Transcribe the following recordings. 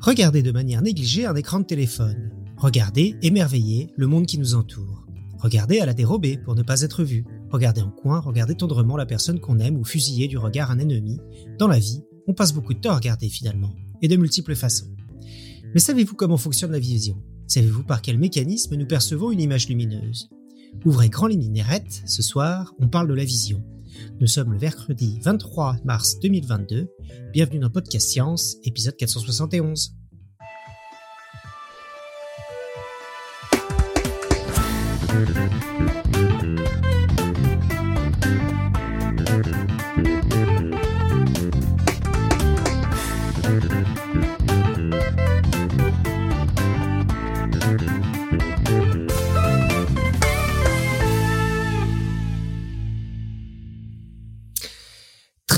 Regardez de manière négligée un écran de téléphone. Regardez, émerveillé, le monde qui nous entoure. Regardez à la dérobée pour ne pas être vu. Regardez en coin, regardez tendrement la personne qu'on aime ou fusiller du regard un ennemi. Dans la vie, on passe beaucoup de temps à regarder finalement, et de multiples façons. Mais savez-vous comment fonctionne la vision? Savez-vous par quel mécanisme nous percevons une image lumineuse? Ouvrez grand les minerettes, ce soir, on parle de la vision. Nous sommes le mercredi 23 mars 2022. Bienvenue dans Podcast Science, épisode 471.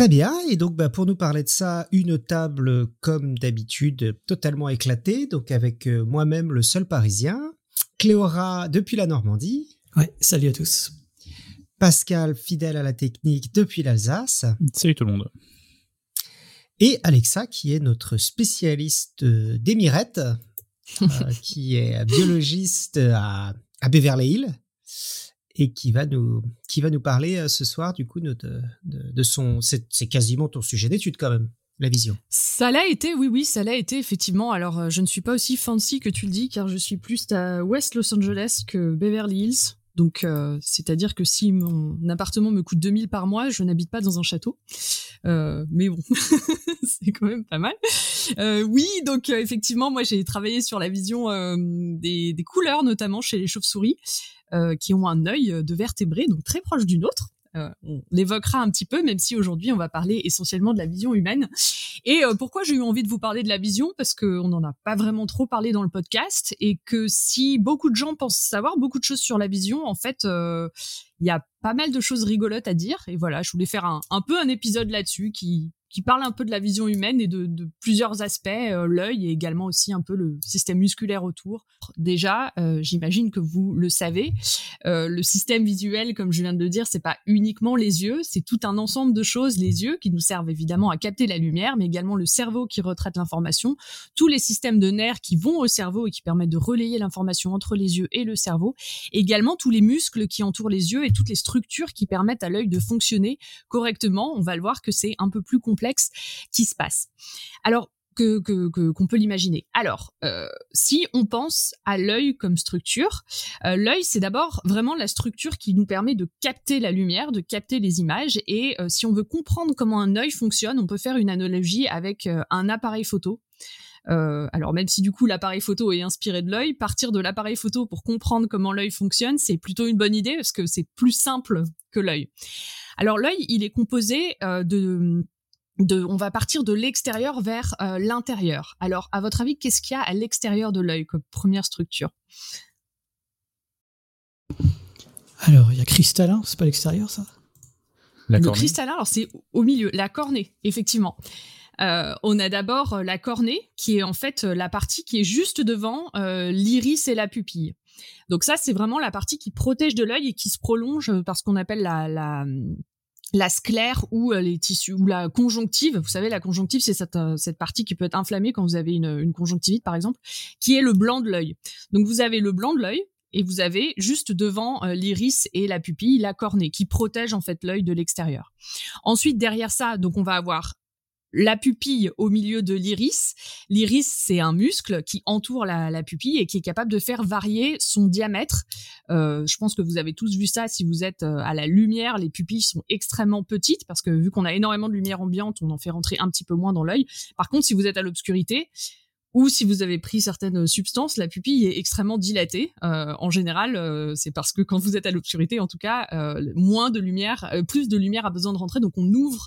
Très bien, et donc bah, pour nous parler de ça, une table comme d'habitude totalement éclatée, donc avec euh, moi-même le seul parisien, Cléora depuis la Normandie. Ouais, salut à tous. Pascal, fidèle à la technique depuis l'Alsace. Salut tout le monde. Et Alexa, qui est notre spécialiste euh, des mirettes, euh, qui est biologiste à, à Beverly Hills et qui va nous qui va nous parler euh, ce soir du coup de, de, son c'est quasiment ton sujet d'étude quand même la vision. Ça l'a été, oui, oui, ça l'a été, effectivement. Alors, euh, je ne suis pas aussi fancy que tu le dis, car je suis plus à West Los Angeles que Beverly Hills. Donc, euh, c'est-à-dire que si mon appartement me coûte 2000 par mois, je n'habite pas dans un château. mais bon, c'est quand même pas mal. oui, donc effectivement, moi j'ai travaillé sur la vision des, des, couleurs, notamment chez les chauves-souris. Euh, qui ont un œil de vertébré, donc très proche du nôtre. Euh, on l'évoquera un petit peu, même si aujourd'hui on va parler essentiellement de la vision humaine. Et euh, pourquoi j'ai eu envie de vous parler de la vision? Parce qu'on n'en a pas vraiment trop parlé dans le podcast, et que si beaucoup de gens pensent savoir beaucoup de choses sur la vision, en fait, il y a pas mal de choses rigolotes à dire. Et voilà, je voulais faire un peu un épisode là-dessus qui, qui parle un peu de la vision humaine et de, plusieurs aspects, euh, l'œil et également aussi un peu le système musculaire autour. Déjà, euh, j'imagine que vous le savez, euh, le système visuel, comme je viens de le dire, c'est pas uniquement les yeux, c'est tout un ensemble de choses. Les yeux qui nous servent évidemment à capter la lumière, mais également le cerveau qui retraite l'information, tous les systèmes de nerfs qui vont au cerveau et qui permettent de relayer l'information entre les yeux et le cerveau, également tous les muscles qui entourent les yeux et toutes les structures qui permettent à l'œil de fonctionner correctement. On va le voir que c'est un peu plus compliqué qui se passe. Alors, que qu'on peut l'imaginer. Alors, euh, si on pense à l'œil comme structure, euh, l'œil c'est d'abord vraiment la structure qui nous permet de capter la lumière, de capter les images. Et euh, si on veut comprendre comment un œil fonctionne, on peut faire une analogie avec un appareil photo. alors même si du coup l'appareil photo est inspiré de l'œil, partir de l'appareil photo pour comprendre comment l'œil fonctionne, c'est plutôt une bonne idée parce que c'est plus simple que l'œil. Alors l'œil, il est composé de on va partir de l'extérieur vers euh, l'intérieur. Alors, à votre avis, qu'est-ce qu'il y a à l'extérieur de l'œil comme première structure? Alors, il y a cristallin, c'est pas l'extérieur, ça? Le cristallin, alors c'est au milieu, la cornée, effectivement. Euh, on a d'abord euh, la cornée, qui est en fait la partie qui est juste devant l'iris et la pupille. Donc ça, c'est vraiment la partie qui protège de l'œil et qui se prolonge par ce qu'on appelle la, la sclère ou euh, les tissus ou la conjonctive. Vous savez, la conjonctive, c'est cette, euh, cette partie qui peut être inflammée quand vous avez une, une conjonctivite, par exemple, qui est le blanc de l'œil. Donc, vous avez le blanc de l'œil et vous avez juste devant euh, l'iris et la pupille la cornée qui protège en fait l'œil de l'extérieur. Ensuite, derrière ça, donc on va avoir la pupille au milieu de l'iris. L'iris, c'est un muscle qui entoure la, pupille et qui est capable de faire varier son diamètre. Euh, je pense que vous avez tous vu ça si vous êtes euh, à la lumière. Les pupilles sont extrêmement petites parce que vu qu'on a énormément de lumière ambiante, on en fait rentrer un petit peu moins dans l'œil. Par contre, si vous êtes à l'obscurité, ou si vous avez pris certaines substances, la pupille est extrêmement dilatée. Euh, en général, c'est parce que quand vous êtes à l'obscurité, en tout cas, moins de lumière, plus de lumière a besoin de rentrer, donc on ouvre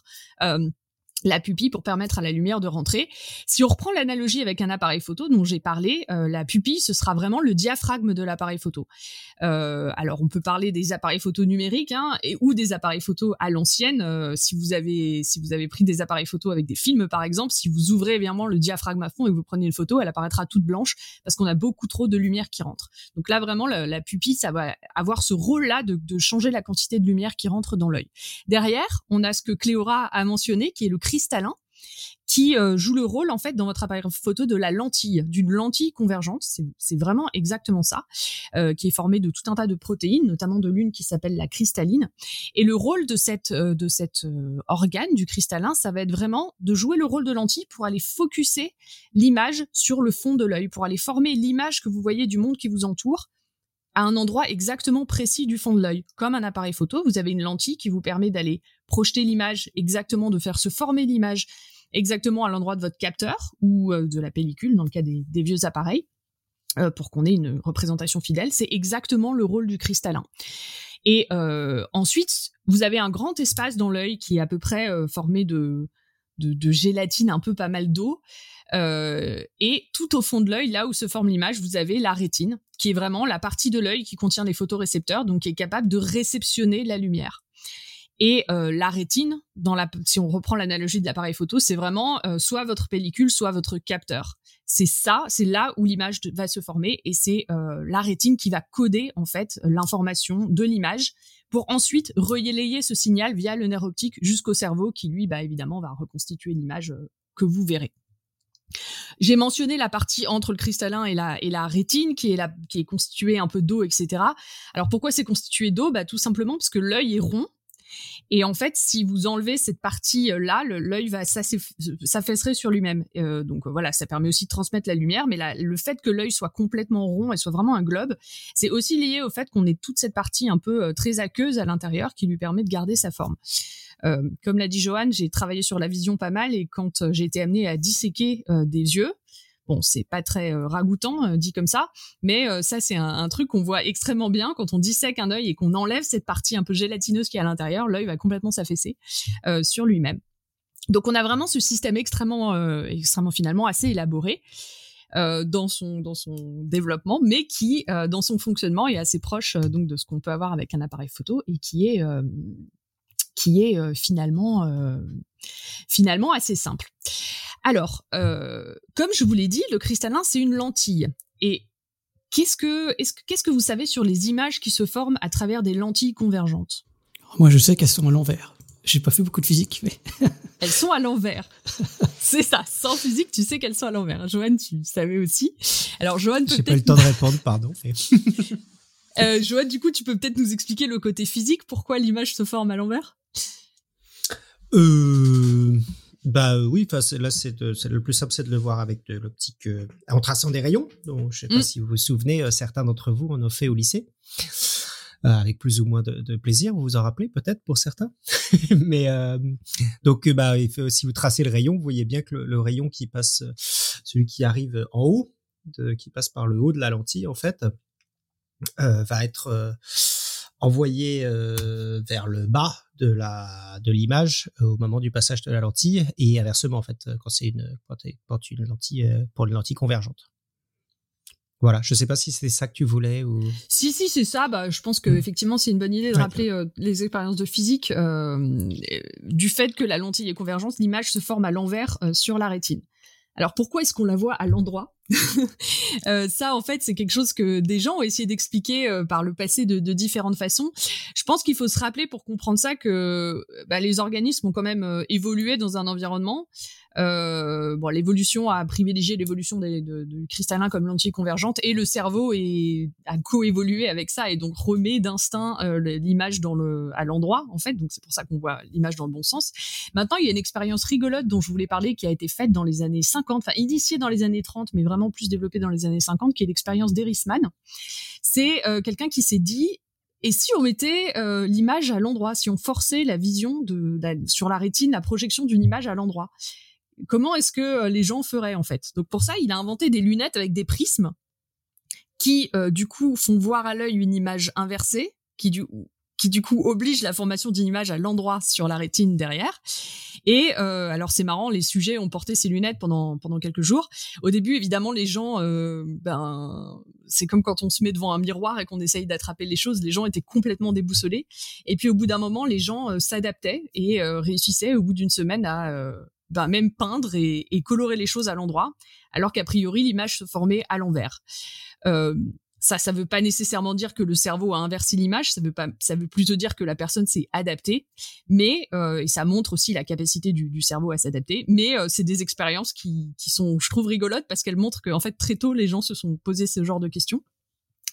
la pupille pour permettre à la lumière de rentrer. Si on reprend l'analogie avec un appareil photo dont j'ai parlé, euh, la pupille ce sera vraiment le diaphragme de l'appareil photo. Euh, alors on peut parler des appareils photo numériques hein, et ou des appareils photo à l'ancienne. Euh, si vous avez si vous avez pris des appareils photo avec des films par exemple, si vous ouvrez évidemment le diaphragme à fond et vous prenez une photo, elle apparaîtra toute blanche parce qu'on a beaucoup trop de lumière qui rentre. Donc là vraiment la, pupille ça va avoir ce rôle là de, de changer la quantité de lumière qui rentre dans l'œil. Derrière on a ce que Cléora a mentionné qui est le cristallin qui euh, joue le rôle en fait dans votre appareil photo de la lentille, d'une lentille convergente. C'est vraiment exactement ça, euh, qui est formée de tout un tas de protéines, notamment de l'une qui s'appelle la cristalline. Et le rôle de cette euh, de cet organe du cristallin, ça va être vraiment de jouer le rôle de lentille pour aller focuser l'image sur le fond de l'œil, pour aller former l'image que vous voyez du monde qui vous entoure à un endroit exactement précis du fond de l'œil. Comme un appareil photo, vous avez une lentille qui vous permet d'aller projeter l'image exactement, de faire se former l'image exactement à l'endroit de votre capteur ou euh, de la pellicule dans le cas des, vieux appareils euh, pour qu'on ait une représentation fidèle. C'est exactement le rôle du cristallin. Et euh, ensuite, vous avez un grand espace dans l'œil qui est à peu près formé de, de, gélatine, un peu pas mal d'eau. et tout au fond de l'œil, là où se forme l'image, vous avez la rétine, qui est vraiment la partie de l'œil qui contient les photorécepteurs, donc qui est capable de réceptionner la lumière. Et euh, la rétine, dans la, si on reprend l'analogie de l'appareil photo, c'est vraiment euh, soit votre pellicule, soit votre capteur. C'est ça, c'est là où l'image va se former et c'est euh, la rétine qui va coder en fait l'information de l'image pour ensuite relayer ce signal via le nerf optique jusqu'au cerveau qui lui, bah évidemment, va reconstituer l'image que vous verrez. J'ai mentionné la partie entre le cristallin et la, et la rétine qui est, la, qui est constituée un peu d'eau, etc. Alors pourquoi c'est constitué d'eau? Bah, Tout simplement parce que l'œil est rond et en fait, si vous enlevez cette partie-là, l'œil va s'affaisserait sur lui-même. Euh, donc voilà, ça permet aussi de transmettre la lumière, mais le fait que l'œil soit complètement rond et soit vraiment un globe, c'est aussi lié au fait qu'on ait toute cette partie un peu euh, très aqueuse à l'intérieur qui lui permet de garder sa forme. Euh, comme l'a dit Johan, j'ai travaillé sur la vision pas mal et quand j'ai été amenée à disséquer des yeux, Bon, c'est pas très euh, ragoûtant euh, dit comme ça, mais euh, ça c'est un, truc qu'on voit extrêmement bien quand on dissèque un œil et qu'on enlève cette partie un peu gélatineuse qui est à l'intérieur, l'œil va complètement s'affaisser sur lui-même. Donc on a vraiment ce système extrêmement, extrêmement finalement assez élaboré. dans son dans son développement, mais qui dans son fonctionnement est assez proche donc de ce qu'on peut avoir avec un appareil photo et qui est qui est finalement finalement assez simple. Alors, euh, comme je vous l'ai dit, le cristallin, c'est une lentille. Et qu'est-ce que, qu'est-ce que vous savez sur les images qui se forment à travers des lentilles convergentes? Moi, je sais qu'elles sont à l'envers. J'ai pas fait beaucoup de physique, mais. elles sont à l'envers. c'est ça. Sans physique, tu sais qu'elles sont à l'envers. Joanne, tu savais aussi. Alors, Joanne peut J'ai pas eu le temps de répondre, pardon. euh, Joanne, du coup, tu peux peut-être nous expliquer le côté physique, pourquoi l'image se forme à l'envers? Euh, bah euh, oui, là c'est le plus simple, c'est de le voir avec de l'optique euh, en traçant des rayons. Donc je sais pas mm. si vous vous souvenez, euh, certains d'entre vous en ont fait au lycée. avec plus ou moins de, plaisir, vous vous en rappelez peut-être pour certains. Mais donc bah si vous tracez le rayon, vous voyez bien que le, rayon qui passe, celui qui arrive en haut, de, qui passe par le haut de la lentille en fait, va être envoyé euh, vers le bas de la de l'image euh, au moment du passage de la lentille et inversement en fait quand c'est une quand, une lentille euh, pour une lentille convergente. Voilà, je sais pas si c'est ça que tu voulais ou. Si si c'est ça, bah je pense que mmh. effectivement c'est une bonne idée de rappeler les expériences de physique du fait que la lentille est convergente, l'image se forme à l'envers sur la rétine. Alors pourquoi est-ce qu'on la voit à l'endroit? euh, Ça, en fait, c'est quelque chose que des gens ont essayé d'expliquer euh, par le passé de, différentes façons. Je pense qu'il faut se rappeler pour comprendre ça que bah, les organismes ont quand même euh, évolué dans un environnement euh, bon, l'évolution a privilégié l'évolution du cristallin comme lentille convergente et le cerveau a coévolué avec ça et donc remet d'instinct euh, l'image à l'endroit en fait. Donc c'est pour ça qu'on voit l'image dans le bon sens. Maintenant, il y a une expérience rigolote dont je voulais parler qui a été faite dans les années 50, enfin initiée dans les années 30, mais vraiment plus développée dans les années 50, qui est l'expérience d'Erisman. C'est euh, quelqu'un qui s'est dit et si on mettait euh, l'image à l'endroit, si on forçait la vision de, sur la rétine, la projection d'une image à l'endroit comment est-ce que euh, les gens feraient en fait? Donc pour ça, il a inventé des lunettes avec des prismes qui du coup font voir à l'œil une image inversée, qui du qui du coup oblige la formation d'une image à l'endroit sur la rétine derrière. Et euh, alors c'est marrant, les sujets ont porté ces lunettes pendant pendant quelques jours. Au début, évidemment, les gens, euh, ben c'est comme quand on se met devant un miroir et qu'on essaye d'attraper les choses. Les gens étaient complètement déboussolés. Et puis au bout d'un moment, les gens euh, s'adaptaient et euh, réussissaient au bout d'une semaine à euh, ben, même peindre et, et, colorer les choses à l'endroit, alors qu'a priori l'image se formait à l'envers. Euh, ça, ça veut pas nécessairement dire que le cerveau a inversé l'image. Ça veut pas, ça veut plutôt dire que la personne s'est adaptée. Mais euh, et ça montre aussi la capacité du, du cerveau à s'adapter. Mais euh, c'est des expériences qui, qui sont, je trouve, rigolotes parce qu'elles montrent qu'en fait très tôt les gens se sont posés ce genre de questions.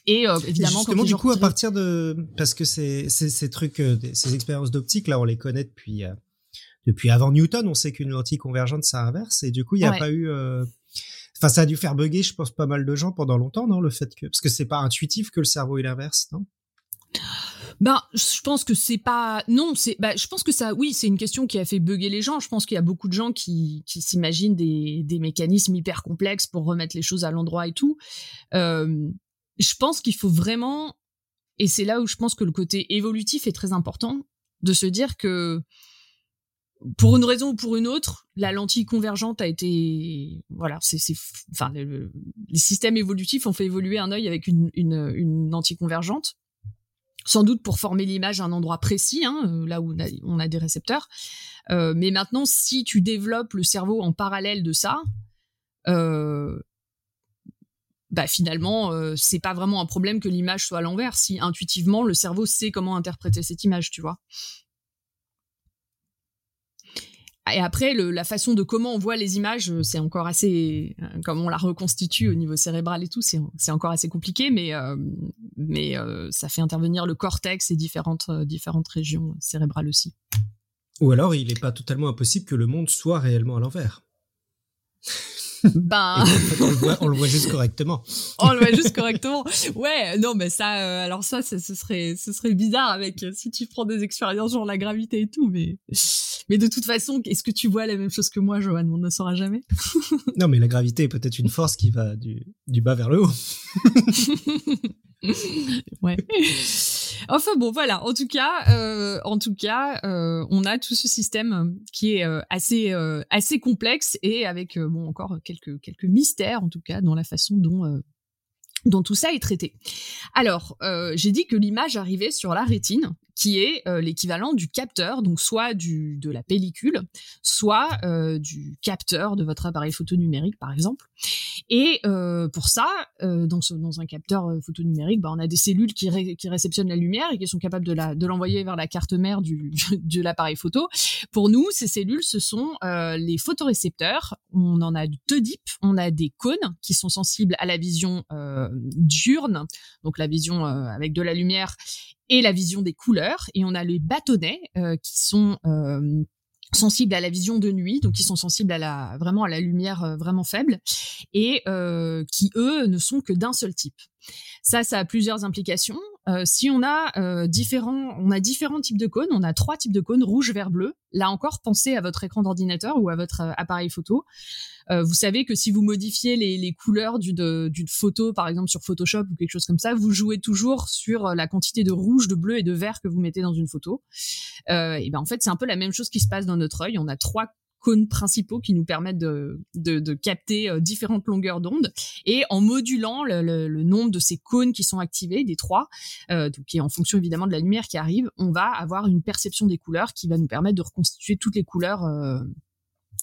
Et euh, évidemment, justement, du coup, à partir de parce que ces, ces, ces trucs, ces expériences d'optique là, on les connaît depuis depuis avant Newton. On sait qu'une lentille convergente ça inverse et du coup, il n'y a Ouais. pas eu Enfin, ça a dû faire bugger, je pense, pas mal de gens pendant longtemps, non Le fait que parce que c'est pas intuitif que le cerveau il inverse, non? Ben, je pense que c'est pas. Non, c'est. Bah, je pense que ça. Oui, c'est une question qui a fait bugger les gens. Je pense qu'il y a beaucoup de gens qui, qui s'imaginent des, des mécanismes hyper complexes pour remettre les choses à l'endroit et tout. Euh, je pense qu'il faut vraiment. Et c'est là où je pense que le côté évolutif est très important de se dire que pour une raison ou pour une autre, la lentille convergente a été, voilà, c'est, enfin, le- le- les systèmes évolutifs ont fait évoluer un œil avec une, une, lentille convergente sans doute pour former l'image à un endroit précis, hein, euh, là où on a, des récepteurs. Euh, mais maintenant, si tu développes le cerveau en parallèle de ça, euh, bah finalement, c'est pas vraiment un problème que l'image soit à l'envers. Si intuitivement le cerveau sait comment interpréter cette image, tu vois. Et après, la façon de comment on voit les images, euh, c'est encore assez, euh, comme on la reconstitue au niveau cérébral et tout, c'est encore assez compliqué, mais euh, ça fait intervenir le cortex et différentes régions cérébrales aussi. Ou alors, il est pas totalement impossible que le monde soit réellement à l'envers. Ben, fait, on, le voit, on le voit juste correctement. on le voit juste correctement. Ouais, non, mais ça, euh, alors ça, ça, ce serait, ce serait bizarre avec euh, si tu prends des expériences genre la gravité et tout, mais, mais de toute façon, est-ce que tu vois la même chose que moi, Johan? On ne saura jamais. Non, mais la gravité est peut-être une force qui va du, du bas vers le haut. Enfin bon, voilà. En tout cas, euh, en tout cas, euh, on a tout ce système qui est euh, assez euh, complexe et avec euh, encore quelques mystères en tout cas dans la façon dont euh, dont tout ça est traité. Alors, euh, j'ai dit que l'image arrivait sur la rétine, qui est euh, l'équivalent du capteur, donc soit du de la pellicule, soit euh, du capteur de votre appareil photo numérique, par exemple. Et euh, pour ça, dans, ce, dans un capteur photo numérique, bah, on a des cellules qui, qui réceptionnent la lumière et qui sont capables de la de l'envoyer vers la carte mère du de l'appareil photo. Pour nous, ces cellules, ce sont les photorécepteurs. On en a deux types. On a des cônes qui sont sensibles à la vision diurne, donc la vision avec de la lumière, et la vision des couleurs. Et on a les bâtonnets euh, qui sont euh, sensibles à la vision de nuit, donc qui sont sensibles à la vraiment à la lumière euh, vraiment faible, et euh, qui eux ne sont que d'un seul type. Ça, ça a plusieurs implications. Euh, si on a euh, différents, on a différents types de cônes. On a trois types de cônes rouge, vert, bleu. Là encore, pensez à votre écran d'ordinateur ou à votre euh, appareil photo. Euh, vous savez que si vous modifiez les, les couleurs d'une photo, par exemple sur Photoshop ou quelque chose comme ça, vous jouez toujours sur la quantité de rouge, de bleu et de vert que vous mettez dans une photo. Et ben en fait, c'est un peu la même chose qui se passe dans notre œil. On a trois cônes principaux qui nous permettent de, de, de capter euh, différentes longueurs d'onde. Et en modulant le, le, le nombre de ces cônes qui sont activés des trois euh, donc est en fonction évidemment de la lumière qui arrive on va avoir une perception des couleurs qui va nous permettre de reconstituer toutes les couleurs euh,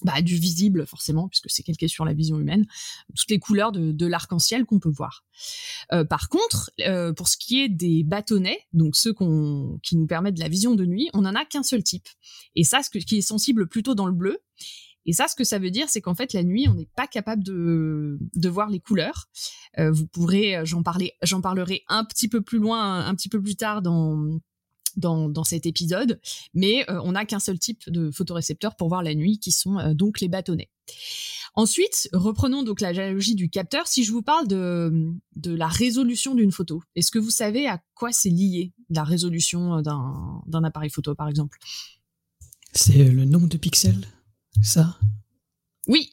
bah, du visible forcément puisque c'est calqué sur la vision humaine toutes les couleurs de, de l'arc-en-ciel qu'on peut voir. Euh, par contre euh, pour ce qui est des bâtonnets donc ceux qui nous permettent de la vision de nuit on en a qu'un seul type. Et ça ce que, qui est sensible plutôt dans le bleu. Et ça, ce que ça veut dire, c'est qu'en fait, la nuit, on n'est pas capable de, de voir les couleurs. Euh, vous pourrez, euh, j'en parlerai un petit peu plus loin, un petit peu plus tard dans dans, dans cet épisode, mais euh, on n'a qu'un seul type de photorécepteurs pour voir la nuit, qui sont euh, donc les bâtonnets. Ensuite, reprenons donc la géologie du capteur. Si je vous parle de, de la résolution d'une photo, est-ce que vous savez à quoi c'est lié la résolution d'un d'un appareil photo, par exemple? C'est le nombre de pixels, ça? Oui,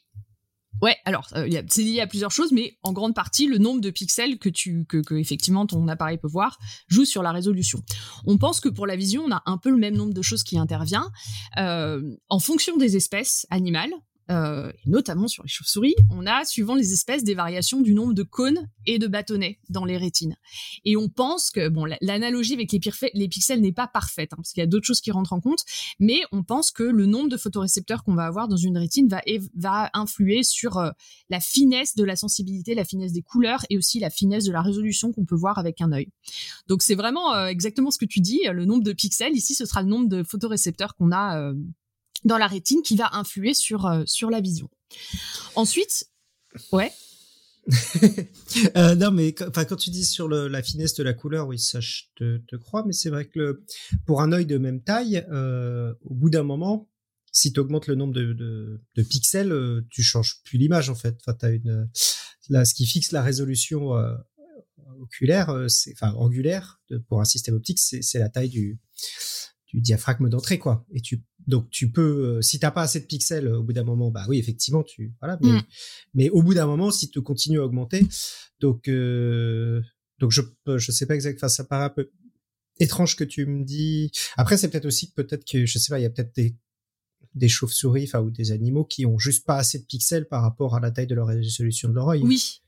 Ouais, alors euh, c'est lié à plusieurs choses, mais en grande partie le nombre de pixels que tu que, effectivement ton appareil peut voir joue sur la résolution. On pense que pour la vision, on a un peu le même nombre de choses qui intervient euh, en fonction des espèces animales euh, notamment sur les chauves-souris, on a, suivant les espèces, des variations du nombre de cônes et de bâtonnets dans les rétines. Et on pense que, bon, l'analogie avec les, pixels n'est pas parfaite, hein, parce qu'il y a d'autres choses qui rentrent en compte, mais on pense que le nombre de photorécepteurs qu'on va avoir dans une rétine va, influer sur euh, la finesse de la sensibilité, la finesse des couleurs et aussi la finesse de la résolution qu'on peut voir avec un œil. Donc c'est vraiment euh, exactement ce que tu dis, le nombre de pixels, ici ce sera le nombre de photorécepteurs qu'on a dans la rétine qui va influer sur, euh, sur la vision. Ensuite, ouais. euh, non, mais quand tu dis sur la finesse de la couleur, oui, ça je te, crois, mais c'est vrai que pour un œil de même taille, euh, au bout d'un moment, si tu augmentes le nombre de, pixels, tu changes plus l'image en fait. Une, là, ce qui fixe la résolution oculaire, enfin angulaire, pour un système optique, c'est la taille du, du diaphragme d'entrée, quoi. Et tu donc tu peux, euh, si t'as pas assez de pixels euh, au bout d'un moment, bah oui effectivement tu voilà, mais, mm. mais au bout d'un moment si tu continues à augmenter, donc euh, donc je je sais pas exactement, ça paraît un peu étrange que tu me dis. Après c'est peut-être aussi que peut-être que je sais pas, il y a peut-être des des chauves-souris, enfin ou des animaux qui ont juste pas assez de pixels par rapport à la taille de leur résolution de leur œil. Oui,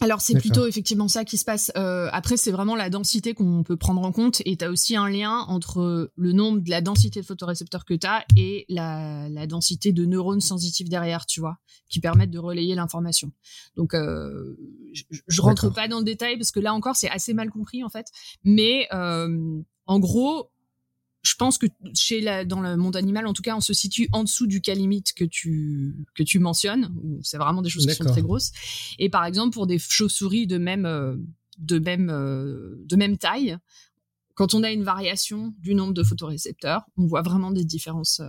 alors c'est plutôt effectivement ça qui se passe. Euh, après c'est vraiment la densité qu'on peut prendre en compte et tu as aussi un lien entre le nombre de la densité de photorécepteurs que tu as et la, la, densité de neurones sensitifs derrière, tu vois, qui permettent de relayer l'information. Donc euh, je, je rentre pas dans le détail parce que là encore c'est assez mal compris en fait, mais euh, en gros je pense que chez la, dans le monde animal, en tout cas, on se situe en dessous du cas limite que tu que tu mentionnes. C'est vraiment des choses qui sont très grosses. Et par exemple, pour des chauves-souris de même euh, de même euh, de même taille, quand on a une variation du nombre de photorécepteurs, on voit vraiment des différences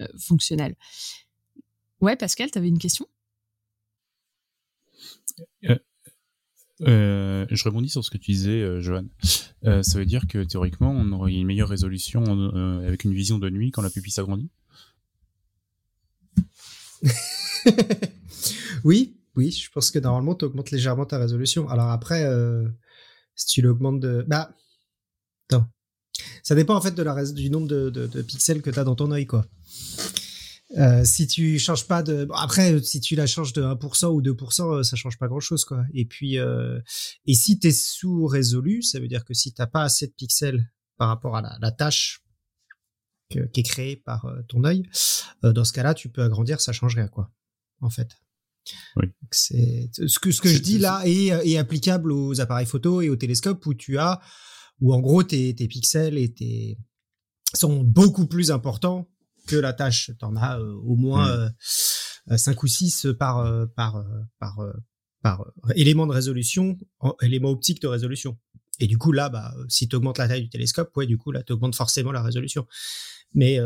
euh, fonctionnelles. Ouais, Pascal, tu avais une question? Euh, je rebondis sur ce que tu disais, euh, Johan. Euh, ça veut dire que théoriquement, on aurait une meilleure résolution euh, avec une vision de nuit quand la pupille s'agrandit? Oui, oui, je pense que normalement, tu augmentes légèrement ta résolution. Alors après, euh, si tu l'augmentes de... Bah, non. Ça dépend en fait du nombre de pixels que tu as dans ton œil, quoi. Euh, si tu changes pas de, bon, après, si tu la changes de 1% ou 2%, euh, ça change pas grand chose, quoi. Et puis, euh, et si t'es sous résolu, ça veut dire que si t'as pas assez de pixels par rapport à la, la tâche que, qui est créée par euh, ton œil, euh, dans ce cas-là, tu peux agrandir, ça change rien, quoi. En fait. Oui. C'est ce que ce que je dis là est, est, applicable aux appareils photo et aux télescopes où tu as, où en gros tes, tes pixels et tes sont beaucoup plus importants que la tâche. T'en as euh, au moins 5 hmm. euh, ou 6 par euh, par par par élément de résolution, élément optique de résolution. Et du coup là, bah, si tu augmentes la taille du télescope, ouais, du coup là, tu augmentes forcément la résolution. Mais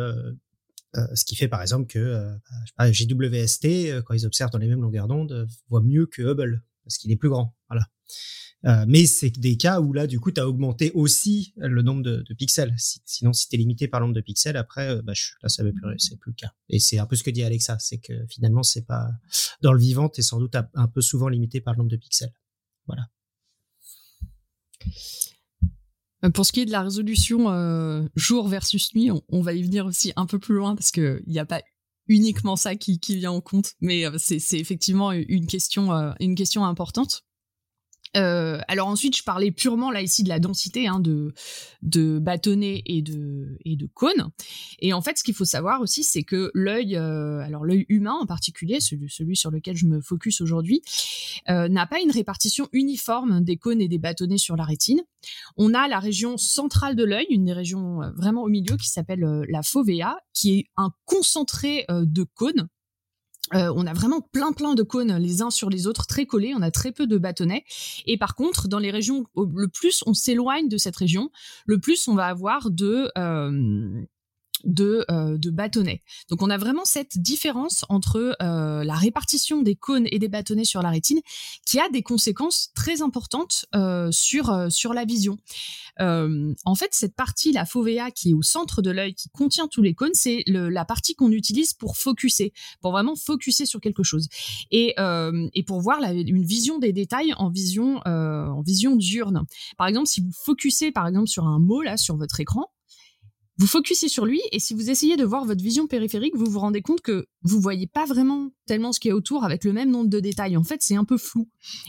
euh, ce qui fait par exemple que euh, bah, JWST, quand ils observent dans les mêmes longueurs d'onde, voit mieux que Hubble parce qu'il est plus grand. Voilà. Euh, mais c'est des cas où là, du coup, tu as augmenté aussi le nombre de, pixels. sinon, si tu es limité par le nombre de pixels, après, euh, bah, là, ça veut plus, plus le cas. Et c'est un peu ce que dit Alexa, c'est que finalement, c'est pas dans le vivant, tu es sans doute un peu souvent limité par le nombre de pixels. Voilà. Euh, pour ce qui est de la résolution jour versus nuit, on, va y venir aussi un peu plus loin parce que il n'y a pas uniquement ça qui, qui vient en compte, mais c'est effectivement une question, une question importante. Euh, alors ensuite, je parlais purement là ici de la densité hein, de de bâtonnets et de et de cônes. Et en fait, ce qu'il faut savoir aussi, c'est que l'œil, euh, alors l'œil humain en particulier, celui, celui sur lequel je me focus aujourd'hui, euh, n'a pas une répartition uniforme des cônes et des bâtonnets sur la rétine. On a la région centrale de l'œil, une des régions euh, vraiment au milieu qui s'appelle euh, la fovea, qui est un concentré de cônes euh, on a vraiment plein plein de cônes les uns sur les autres, très collés. On a très peu de bâtonnets. Et par contre, dans les régions, le plus on s'éloigne de cette région, le plus on va avoir de euh, de, euh, de bâtonnets. Donc on a vraiment cette différence entre euh, la répartition des cônes et des bâtonnets sur la rétine qui a des conséquences très importantes euh, sur, sur la vision. En fait, cette partie, la fovea qui est au centre de l'œil, qui contient tous les cônes, c'est la partie qu'on utilise pour focuser, pour vraiment focuser sur quelque chose et, et pour voir une vision des détails en vision, en vision diurne. Par exemple, si vous focussez par exemple sur un mot là sur votre écran, vous focussez sur lui et si vous essayez de voir votre vision périphérique, vous vous rendez compte que vous voyez pas vraiment tellement ce qui est autour avec le même nombre de détails. En fait, c'est un peu flou.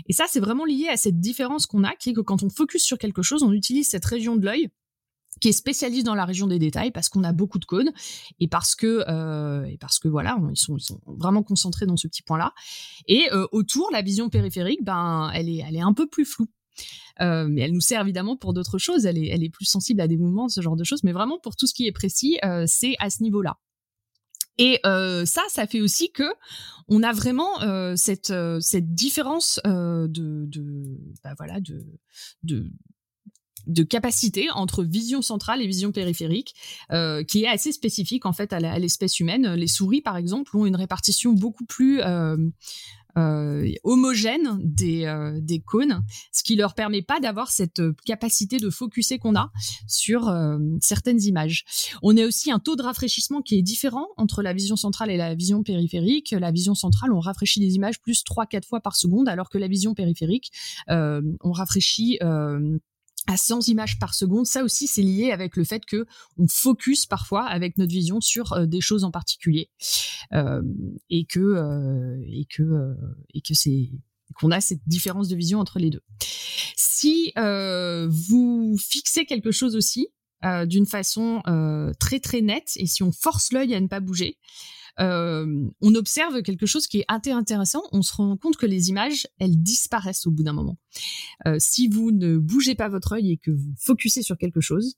Et ça, c'est vraiment lié à cette différence qu'on a, qui est que quand on focus sur quelque chose, on utilise cette région de l'œil qui est spécialiste dans la région des détails parce qu'on a beaucoup de cônes et parce que euh, et parce que voilà ils sont ils sont vraiment concentrés dans ce petit point là et euh, autour la vision périphérique ben elle est elle est un peu plus floue euh, mais elle nous sert évidemment pour d'autres choses. Elle est, plus sensible à des mouvements, ce genre de choses. Mais vraiment, pour tout ce qui est précis, euh, c'est à ce niveau-là. Et euh, ça, ça fait aussi que on a vraiment cette différence bah de de capacité entre vision centrale et vision périphérique, qui est assez spécifique en fait à l'espèce humaine. Les souris, par exemple, ont une répartition beaucoup plus homogène des, euh, des cônes, ce qui leur permet pas d'avoir cette capacité de focuser qu'on a sur euh, certaines images. On a aussi un taux de rafraîchissement qui est différent entre la vision centrale et la vision périphérique. La vision centrale, on rafraîchit des images plus 3-4 fois par seconde, alors que la vision périphérique, euh, on rafraîchit à 100 images par seconde. Ça aussi, c'est lié avec le fait que on focus parfois avec notre vision sur euh, des choses en particulier euh, et que euh, et que euh, et que c'est qu'on a cette différence de vision entre les deux. Si euh, vous fixez quelque chose aussi d'une façon très très nette et si on force l'œil à ne pas bouger, euh, on observe quelque chose qui est intéressant. On se rend compte que les images, elles disparaissent au bout d'un moment. Euh, si vous ne bougez pas votre œil et que vous focussez sur quelque chose,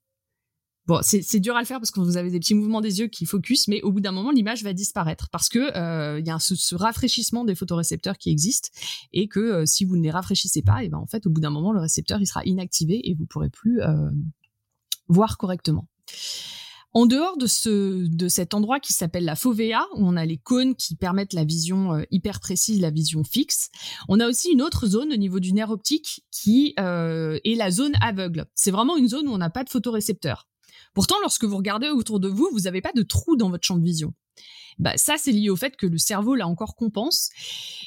Bon, c'est dur à le faire parce que vous avez des petits mouvements des yeux qui focusent, mais au bout d'un moment, l'image va disparaître parce que euh, il y a ce, rafraîchissement des photorécepteurs qui existe et que si vous ne les rafraîchissez pas, et ben en fait, au bout d'un moment, le récepteur il sera inactivé et vous pourrez plus voir correctement. En dehors de ce de cet endroit qui s'appelle la fovea, où on a les cônes qui permettent la vision euh, hyper précise, la vision fixe, on a aussi une autre zone au niveau du nerf optique qui euh, est la zone aveugle. C'est vraiment une zone où on n'a pas de photorécepteur. Pourtant, lorsque vous regardez autour de vous, vous n'avez pas de trou dans votre champ de vision. Bah, ça, c'est lié au fait que le cerveau, là encore, compense.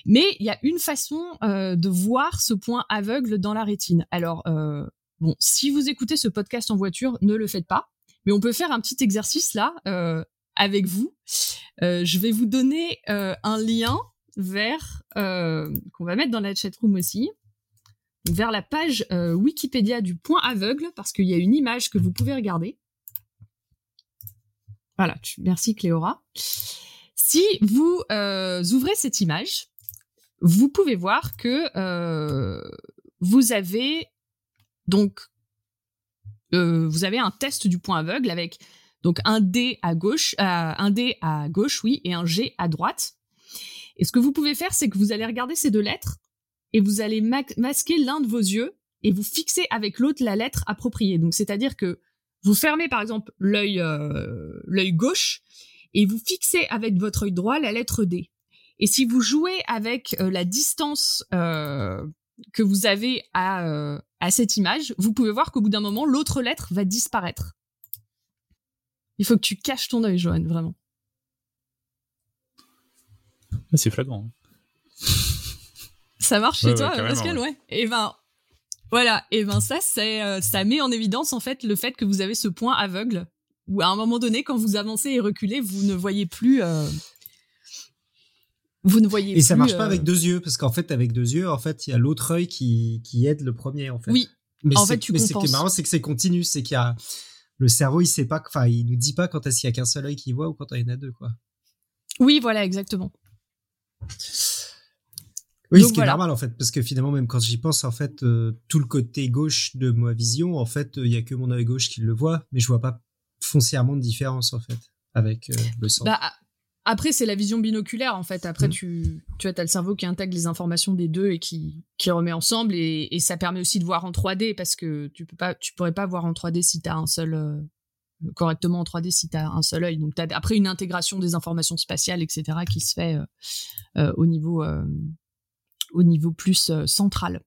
Mais il y a une façon euh, de voir ce point aveugle dans la rétine. Alors, euh, bon, si vous écoutez ce podcast en voiture, ne le faites pas mais on peut faire un petit exercice là euh, avec vous. Euh, je vais vous donner euh, un lien vers qu'on va mettre dans la chatroom aussi, vers la page Wikipédia du point aveugle parce qu'il y a une image que vous pouvez regarder. Voilà, merci Cléora. Si vous ouvrez cette image, vous pouvez voir que vous avez donc euh, vous avez un test du point aveugle avec donc un D à gauche, euh, un D à gauche, oui, et un G à droite. Et ce que vous pouvez faire, c'est que vous allez regarder ces deux lettres et vous allez ma masquer l'un de vos yeux et vous fixer avec l'autre la lettre appropriée. Donc, c'est-à-dire que vous fermez par exemple l'œil euh, l'œil gauche et vous fixez avec votre œil droit la lettre D. Et si vous jouez avec euh, la distance euh, que vous avez à, euh, à cette image, vous pouvez voir qu'au bout d'un moment, l'autre lettre va disparaître. Il faut que tu caches ton œil, Johan, vraiment. Ah, c'est flagrant. Hein. Ça marche chez ouais, toi, Pascal, ouais. Et eh ben, voilà. Et eh ben ça, c'est, euh, ça met en évidence en fait le fait que vous avez ce point aveugle où à un moment donné, quand vous avancez et reculez, vous ne voyez plus. Euh, vous ne voyez et plus. Et ça marche euh... pas avec deux yeux, parce qu'en fait, avec deux yeux, en fait, il y a l'autre œil qui, qui aide le premier, en fait. Oui. Mais en fait, tu mais compenses. ce qui est marrant, c'est que c'est continu, c'est qu'il y a le cerveau, il sait pas, enfin, il nous dit pas quand est-ce qu'il y a qu'un seul œil qui voit ou quand il y en a deux, quoi. Oui, voilà, exactement. Oui, Donc, ce qui voilà. est normal en fait, parce que finalement, même quand j'y pense, en fait, euh, tout le côté gauche de ma vision, en fait, il y a que mon œil gauche qui le voit, mais je vois pas foncièrement de différence en fait avec euh, le. Bah, après, c'est la vision binoculaire, en fait. Après, Mm. tu, tu as, le cerveau qui intègre les informations des deux et qui, qui remet ensemble. Et, et ça permet aussi de voir en 3D parce que tu peux pas, tu pourrais pas voir en 3D si t'as un seul, euh, correctement en 3D si tu as un seul œil. Donc, tu as après une intégration des informations spatiales, etc., qui se fait au, niveau, au niveau plus central.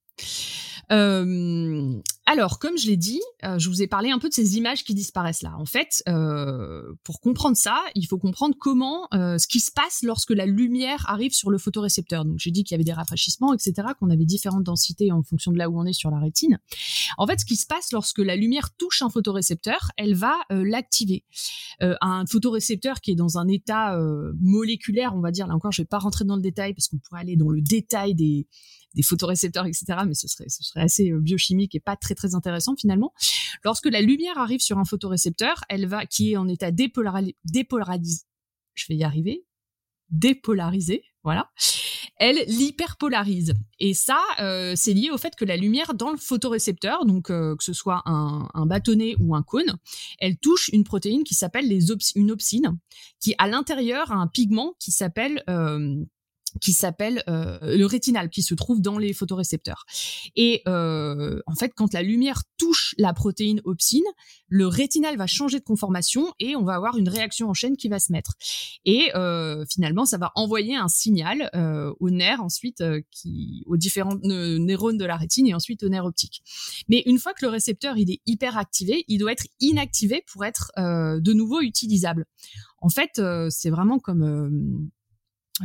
Euh, alors, comme je l'ai dit, euh, je vous ai parlé un peu de ces images qui disparaissent là. En fait, euh, pour comprendre ça, il faut comprendre comment, ce qui se passe lorsque la lumière arrive sur le photorécepteur. Donc, j'ai dit qu'il y avait des rafraîchissements, etc., qu'on avait différentes densités en fonction de là où on est sur la rétine. En fait, ce qui se passe lorsque la lumière touche un photorécepteur, elle va l'activer. un photorécepteur qui est dans un état moléculaire, on va dire, là encore, je vais pas rentrer dans le détail parce qu'on pourrait aller dans le détail des des photorécepteurs, etc. Mais ce serait, assez euh, biochimique et pas très très intéressant finalement. Lorsque la lumière arrive sur un photorécepteur, elle va, qui est en état dépolarisé, dépolarisé je vais y arriver, dépolarisé, voilà. Elle l'hyperpolarise. Et ça, euh, c'est lié au fait que la lumière dans le photorécepteur, donc euh, que ce soit un, bâtonnet ou un cône, elle touche une protéine qui s'appelle une opsine, qui à l'intérieur a un pigment qui s'appelle qui s'appelle euh, le rétinal, qui se trouve dans les photorécepteurs. Et euh, en fait, quand la lumière touche la protéine opsine, le rétinal va changer de conformation et on va avoir une réaction en chaîne qui va se mettre. Et euh, finalement, ça va envoyer un signal euh, au nerf ensuite, euh, qui, aux différents neurones de la rétine et ensuite au nerf optique. Mais une fois que le récepteur il est hyper activé, il doit être inactivé pour être de nouveau utilisable. En fait, c'est vraiment comme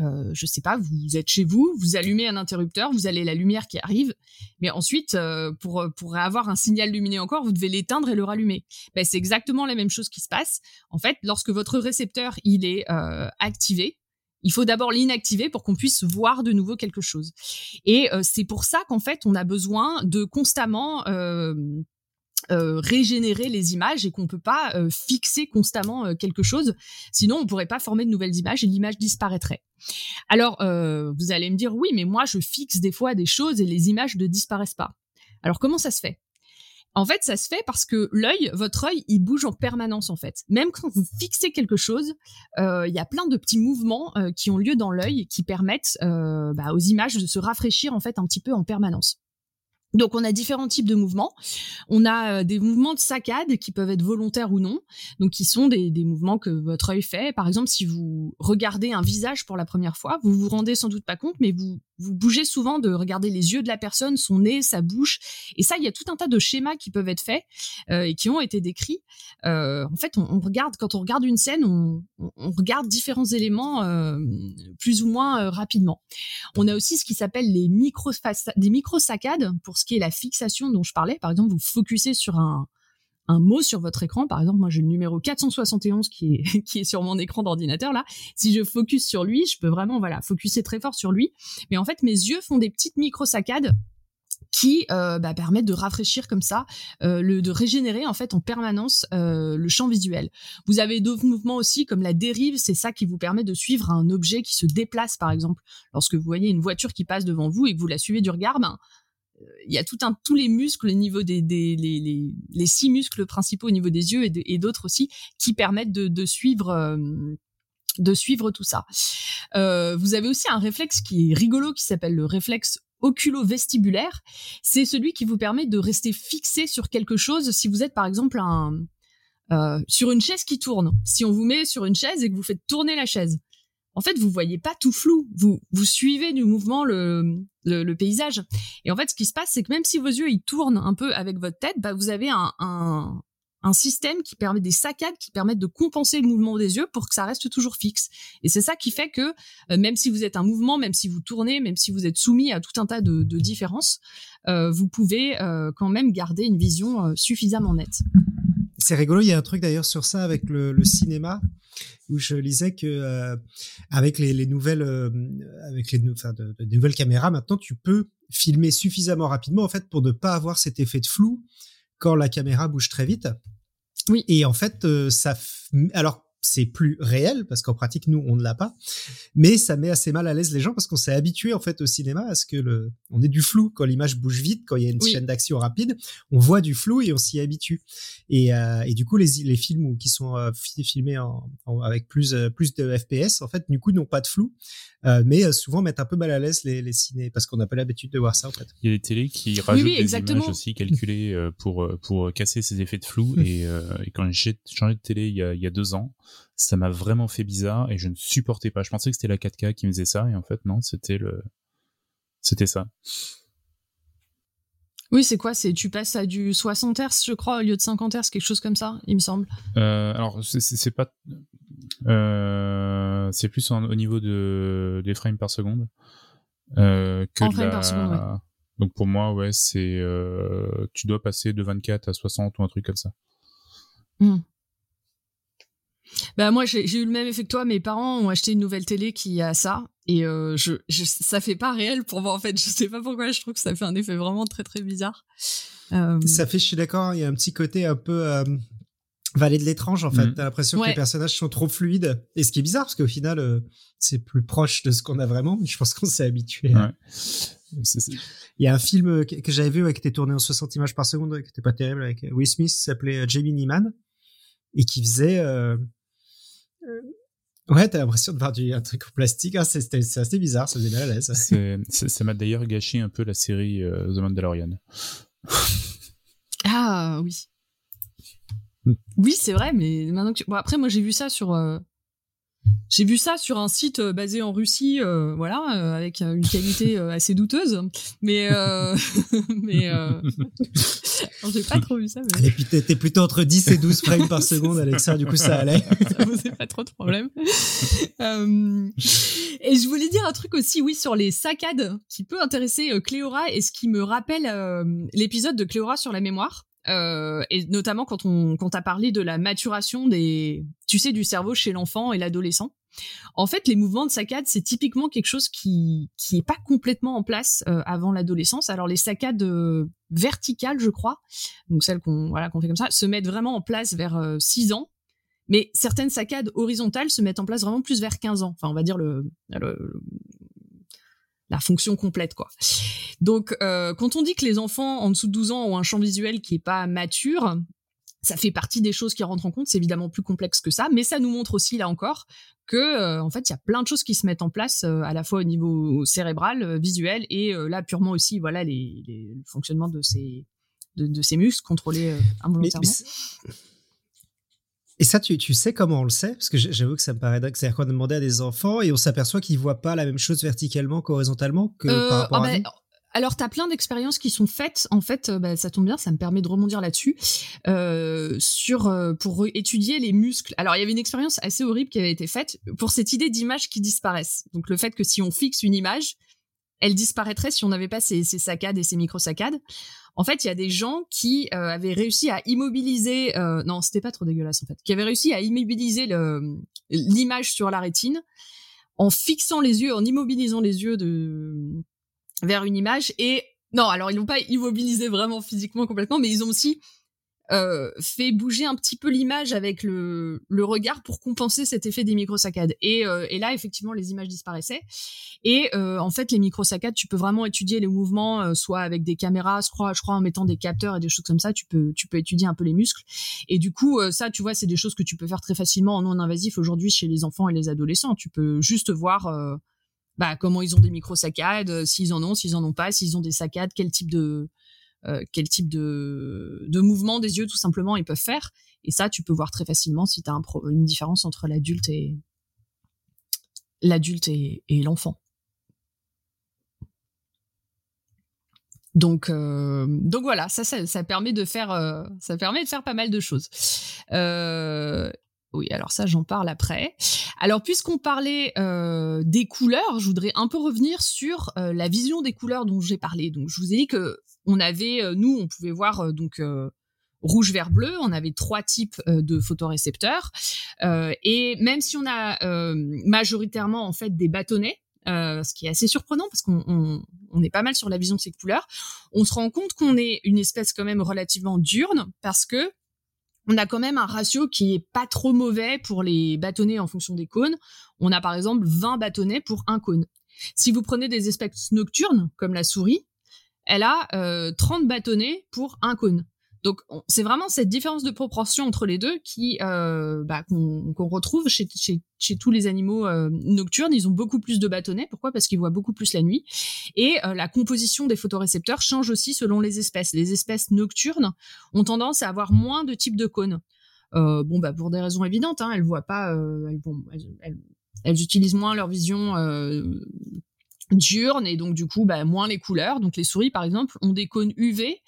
euh, je sais pas, vous êtes chez vous, vous allumez un interrupteur, vous avez la lumière qui arrive, mais ensuite, euh, pour, pour avoir un signal lumineux encore, vous devez l'éteindre et le rallumer. Ben, c'est exactement la même chose qui se passe. En fait, lorsque votre récepteur il est euh, activé, il faut d'abord l'inactiver pour qu'on puisse voir de nouveau quelque chose. Et euh, c'est pour ça qu'en fait, on a besoin de constamment euh, régénérer les images et qu'on peut pas euh, fixer constamment euh, quelque chose. Sinon, on pourrait pas former de nouvelles images et l'image disparaîtrait. Alors, vous allez me dire, oui, mais moi, je fixe des fois des choses et les images ne disparaissent pas. Alors, comment ça se fait? En fait, ça se fait parce que l'œil, votre œil, il bouge en permanence en fait. Même quand vous fixez quelque chose, il y a plein de petits mouvements qui ont lieu dans l'œil qui permettent bah, aux images de se rafraîchir en fait un petit peu en permanence. Donc on a différents types de mouvements. On a euh, des mouvements de saccade qui peuvent être volontaires ou non, donc qui sont des, des, mouvements que votre œil fait. Par exemple, si vous regardez un visage pour la première fois, vous vous rendez sans doute pas compte, mais vous vous bougez souvent de regarder les yeux de la personne, son nez, sa bouche. Et ça, il y a tout un tas de schémas qui peuvent être faits euh, et qui ont été décrits. Euh, en fait, on, regarde quand on regarde une scène, on, on regarde différents éléments euh, plus ou moins euh, rapidement. On a aussi ce qui s'appelle les micro des micro saccades pour ce qui est la fixation dont je parlais. Par exemple, vous focussez sur un un mot sur votre écran. Par exemple, moi j'ai le numéro 471 qui est, qui est sur mon écran d'ordinateur là. Si je focus sur lui, je peux vraiment voilà focuser très fort sur lui. Mais en fait, mes yeux font des petites micro saccades qui euh, bah, permettent de rafraîchir comme ça, euh, le, de régénérer en fait en permanence euh, le champ visuel. Vous avez d'autres mouvements aussi comme la dérive, c'est ça qui vous permet de suivre un objet qui se déplace par exemple. Lorsque vous voyez une voiture qui passe devant vous et que vous la suivez du regard, ben, il y a tout un tous les muscles au niveau des, des les, les, les, six muscles principaux au niveau des yeux et d'autres aussi qui permettent de, de suivre euh, de suivre tout ça. Euh, vous avez aussi un réflexe qui est rigolo qui s'appelle le réflexe oculo-vestibulaire. C'est celui qui vous permet de rester fixé sur quelque chose si vous êtes par exemple un, euh, sur une chaise qui tourne. Si on vous met sur une chaise et que vous faites tourner la chaise, en fait, vous voyez pas tout flou. Vous, vous suivez du mouvement le, le, paysage. Et en fait, ce qui se passe, c'est que même si vos yeux ils tournent un peu avec votre tête, bah, vous avez un, un, un système qui permet des saccades qui permettent de compenser le mouvement des yeux pour que ça reste toujours fixe. Et c'est ça qui fait que euh, même si vous êtes un mouvement, même si vous tournez, même si vous êtes soumis à tout un tas de, de différences, euh, vous pouvez euh, quand même garder une vision euh, suffisamment nette. C'est rigolo, il y a un truc d'ailleurs sur ça avec le, le cinéma où je lisais que euh, avec les, les nouvelles euh, avec les enfin, de, de, nouvelles caméras maintenant tu peux filmer suffisamment rapidement en fait pour ne pas avoir cet effet de flou quand la caméra bouge très vite. Oui. Et en fait euh, ça alors c'est plus réel parce qu'en pratique nous on ne l'a pas. Mais ça met assez mal à l'aise les gens parce qu'on s'est habitué en fait au cinéma à ce que le on ait du flou quand l'image bouge vite quand il y a une chaîne d'action rapide. On voit du flou et on s'y habitue. Et, euh, et du coup les, les films qui sont euh, filmés en, avec plus euh, plus de FPS en fait du coup n'ont pas de flou. Euh, mais souvent mettent un peu mal à l'aise les, les ciné parce qu'on n'a pas l'habitude de voir ça en fait. Il y a des télés qui rajoutent des images aussi calculées pour pour casser ces effets de flou. Et, et quand j'ai changé de télé il y a, il y a deux ans ça m'a vraiment fait bizarre et je ne supportais pas. Je pensais que c'était la 4K qui me faisait ça et en fait non, c'était le c'était ça. Oui, c'est quoi? C'est tu passes à du 60 Hz, je crois, au lieu de 50 Hz, quelque chose comme ça, il me semble. Euh, alors c'est pas, euh, c'est plus au niveau de des frames par seconde euh, que de la... par seconde, Donc pour moi, ouais, c'est tu dois passer de 24 à 60 ou un truc comme ça. Hmm. Bah moi j'ai eu le même effet que toi. Mes parents ont acheté une nouvelle télé qui a ça et euh, je, je, ça fait pas réel pour moi en fait. Je sais pas pourquoi. Je trouve que ça fait un effet vraiment très très bizarre. Euh... Ça fait, je suis d'accord. Il y a un petit côté un peu euh, Vallée de l'étrange en fait. Mm. T'as l'impression que les personnages sont trop fluides et ce qui est bizarre parce qu'au final euh, c'est plus proche de ce qu'on a vraiment. Mais je pense qu'on s'est habitué. Ouais. Il y a un film que, j'avais vu qui était tourné en 60 images par seconde, qui était pas terrible, avec Will Smith, qui s'appelait Jamie Neiman et qui faisait euh, euh, Ouais, t'as l'impression de voir du, un truc en plastique. Hein, c'est assez bizarre, ça faisait mal à l'aise. Ça m'a d'ailleurs gâché un peu la série euh, The Mandalorian. ah oui. Oui, c'est vrai, mais maintenant que bon, après moi j'ai vu ça sur euh, j'ai vu ça sur un site euh, basé en Russie, euh, voilà, euh, avec une qualité assez douteuse, mais mais j'ai pas trop vu ça. Mais... Et puis t'étais plutôt entre 10 et 12 frames par seconde, Alexa, du coup ça allait. ça posait pas trop de problème. et je voulais dire un truc aussi, oui, sur les saccades, qui peut intéresser Cléora et ce qui me rappelle l'épisode de Cléora sur la mémoire. Euh, et notamment quand on quand parlé de la maturation des tu sais du cerveau chez l'enfant et l'adolescent. En fait, les mouvements de saccade, c'est typiquement quelque chose qui qui est pas complètement en place euh, avant l'adolescence. Alors les saccades euh, verticales, je crois, donc celles qu'on voilà qu'on fait comme ça, se mettent vraiment en place vers 6 ans. Mais certaines saccades horizontales se mettent en place vraiment plus vers 15 ans. Enfin, on va dire le la fonction complète quoi. Donc euh, quand on dit que les enfants en dessous de 12 ans ont un champ visuel qui est pas mature, ça fait partie des choses qui rentrent en compte, c'est évidemment plus complexe que ça, mais ça nous montre aussi là encore que euh, en fait, il y a plein de choses qui se mettent en place euh, à la fois au niveau cérébral, visuel et là purement aussi voilà les, les, le fonctionnement de ces de, ces muscles contrôlés involontairement. Et ça, tu, tu sais comment on le sait? Parce que j'avoue que ça me paraît dingue. C'est-à-dire qu'on a demandé à des enfants et on s'aperçoit qu'ils voient pas la même chose verticalement qu'horizontalement que euh, par rapport à ah ben, nous. Alors, tu as plein d'expériences qui sont faites. En fait, euh, bah, ça tombe bien, ça me permet de rebondir là-dessus. Euh, sur euh, Pour étudier les muscles. Alors, il y avait une expérience assez horrible qui avait été faite pour cette idée d'image qui disparaissent. Donc, le fait que si on fixe une image, elle disparaîtrait si on n'avait pas ces, saccades et ces micro-saccades. En fait, il y a des gens qui euh, avaient réussi à immobiliser, euh, non, c'était pas trop dégueulasse en fait, qui avaient réussi à immobiliser l'image sur la rétine en fixant les yeux, en immobilisant les yeux de vers une image et non, alors ils n'ont pas immobilisé vraiment physiquement complètement, mais ils ont aussi euh, fait bouger un petit peu l'image avec le, regard pour compenser cet effet des micro-saccades. Et, euh, là, effectivement, les images disparaissaient. Et euh, en fait, les micro-saccades, tu peux vraiment étudier les mouvements, soit avec des caméras, je crois, je crois en mettant des capteurs et des choses comme ça, tu peux, tu peux étudier un peu les muscles. Et du coup, ça, tu vois, c'est des choses que tu peux faire très facilement en non-invasif aujourd'hui chez les enfants et les adolescents. Tu peux juste voir bah, comment ils ont des micro-saccades, s'ils en ont, s'ils en ont pas, s'ils ont des saccades, quel type de quel type de, mouvement des yeux tout simplement ils peuvent faire. Et ça, tu peux voir très facilement si tu as un une différence entre l'adulte et l'adulte et, l'enfant. Donc, euh, donc voilà, ça, ça, permet de faire, euh, ça permet de faire pas mal de choses. Euh, oui, alors ça, j'en parle après. Alors, puisqu'on parlait euh, des couleurs, je voudrais un peu revenir sur euh, la vision des couleurs dont j'ai parlé. Donc, je vous ai dit que on avait, euh, nous, on pouvait voir euh, donc rouge, vert, bleu. On avait trois types de photorécepteurs. et même si on a majoritairement en fait des bâtonnets, ce qui est assez surprenant parce qu'on on, on, est pas mal sur la vision de ces couleurs, on se rend compte qu'on est une espèce quand même relativement diurne parce que on a quand même un ratio qui est pas trop mauvais pour les bâtonnets en fonction des cônes. On a par exemple 20 bâtonnets pour un cône. Si vous prenez des espèces nocturnes, comme la souris, elle a 30 euh, bâtonnets pour un cône. Donc c'est vraiment cette différence de proportion entre les deux qui euh, bah, qu'on retrouve chez, tous les animaux euh, nocturnes. Ils ont beaucoup plus de bâtonnets. Pourquoi? Parce qu'ils voient beaucoup plus la nuit. Et la composition des photorécepteurs change aussi selon les espèces. Les espèces nocturnes ont tendance à avoir moins de types de cônes. Bon bah pour des raisons évidentes, hein, elles voient pas, elles, utilisent moins leur vision diurne et donc du coup bah, moins les couleurs. Donc les souris par exemple ont des cônes UV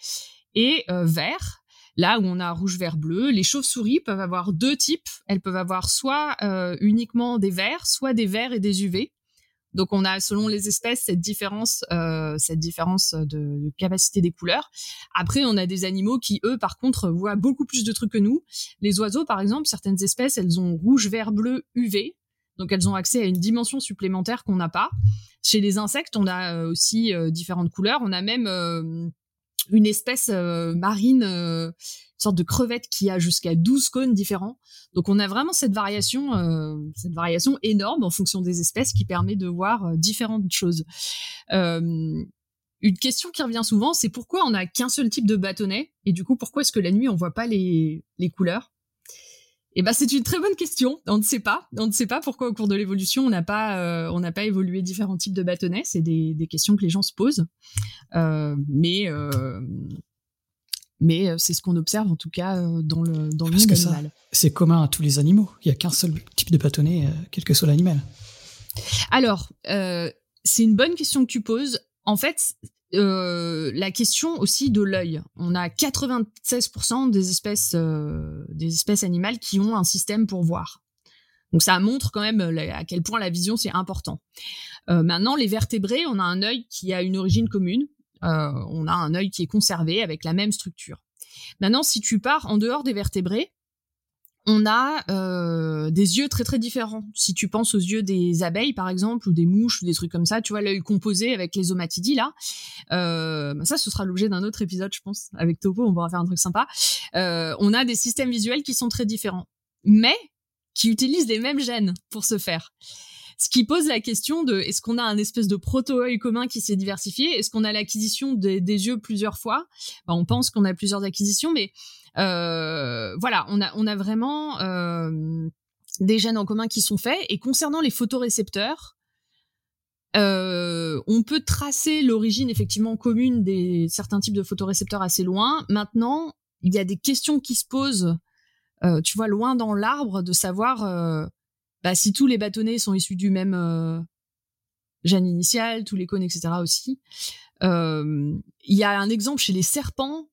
et euh, vert. Là où on a rouge, vert, bleu, les chauves-souris peuvent avoir deux types. Elles peuvent avoir soit euh, uniquement des verts, soit des verts et des UV. Donc on a selon les espèces cette différence, euh, cette différence de, capacité des couleurs. Après on a des animaux qui eux par contre voient beaucoup plus de trucs que nous. Les oiseaux par exemple, certaines espèces elles ont rouge, vert, bleu, UV. Donc elles ont accès à une dimension supplémentaire qu'on n'a pas. Chez les insectes on a aussi différentes couleurs. On a même une espèce euh, marine, euh, une sorte de crevette qui a jusqu'à 12 cônes différents. Donc on a vraiment cette variation, euh, cette variation énorme en fonction des espèces qui permet de voir différentes choses. une question qui revient souvent, c'est pourquoi on n'a qu'un seul type de bâtonnet? Et du coup pourquoi est-ce que la nuit on voit pas les couleurs? Eh ben, c'est une très bonne question. On ne sait pas. On ne sait pas pourquoi au cours de l'évolution on n'a pas euh, on n'a pas évolué différents types de bâtonnets. C'est des, des questions que les gens se posent. Euh, mais euh, mais c'est ce qu'on observe en tout cas dans le dans le monde animal. C'est commun à tous les animaux. Il y a qu'un seul type de bâtonnet, quel que soit l'animal. Alors, c'est une bonne question que tu poses. En fait, euh, la question aussi de l'œil. On a 96% des espèces, euh, des espèces animales qui ont un système pour voir. Donc ça montre quand même à quel point la vision c'est important. Euh, maintenant, les vertébrés, on a un œil qui a une origine commune. on a un œil qui est conservé avec la même structure. Maintenant, si tu pars en dehors des vertébrés, on a euh, des yeux très très différents. Si tu penses aux yeux des abeilles par exemple ou des mouches ou des trucs comme ça, tu vois l'œil composé avec les omatidies là. Euh, bah, ça, ce sera l'objet d'un autre épisode, je pense, avec Topo. On pourra faire un truc sympa. Euh, on a des systèmes visuels qui sont très différents, mais qui utilisent les mêmes gènes pour se faire. Ce qui pose la question de est-ce qu'on a un espèce de proto-œil commun qui s'est diversifié? Est-ce qu'on a l'acquisition des, yeux plusieurs fois? Bah, On pense qu'on a plusieurs acquisitions, mais euh, voilà, on a, on a vraiment euh, des gènes en commun qui sont faits. Et concernant les photorécepteurs, euh, on peut tracer l'origine effectivement commune des certains types de photorécepteurs assez loin. Maintenant, il y a des questions qui se posent, tu vois, loin dans l'arbre, de savoir bah, si tous les bâtonnets sont issus du même euh, gène initial, tous les cônes, etc. aussi. Euh, il y a un exemple chez les serpents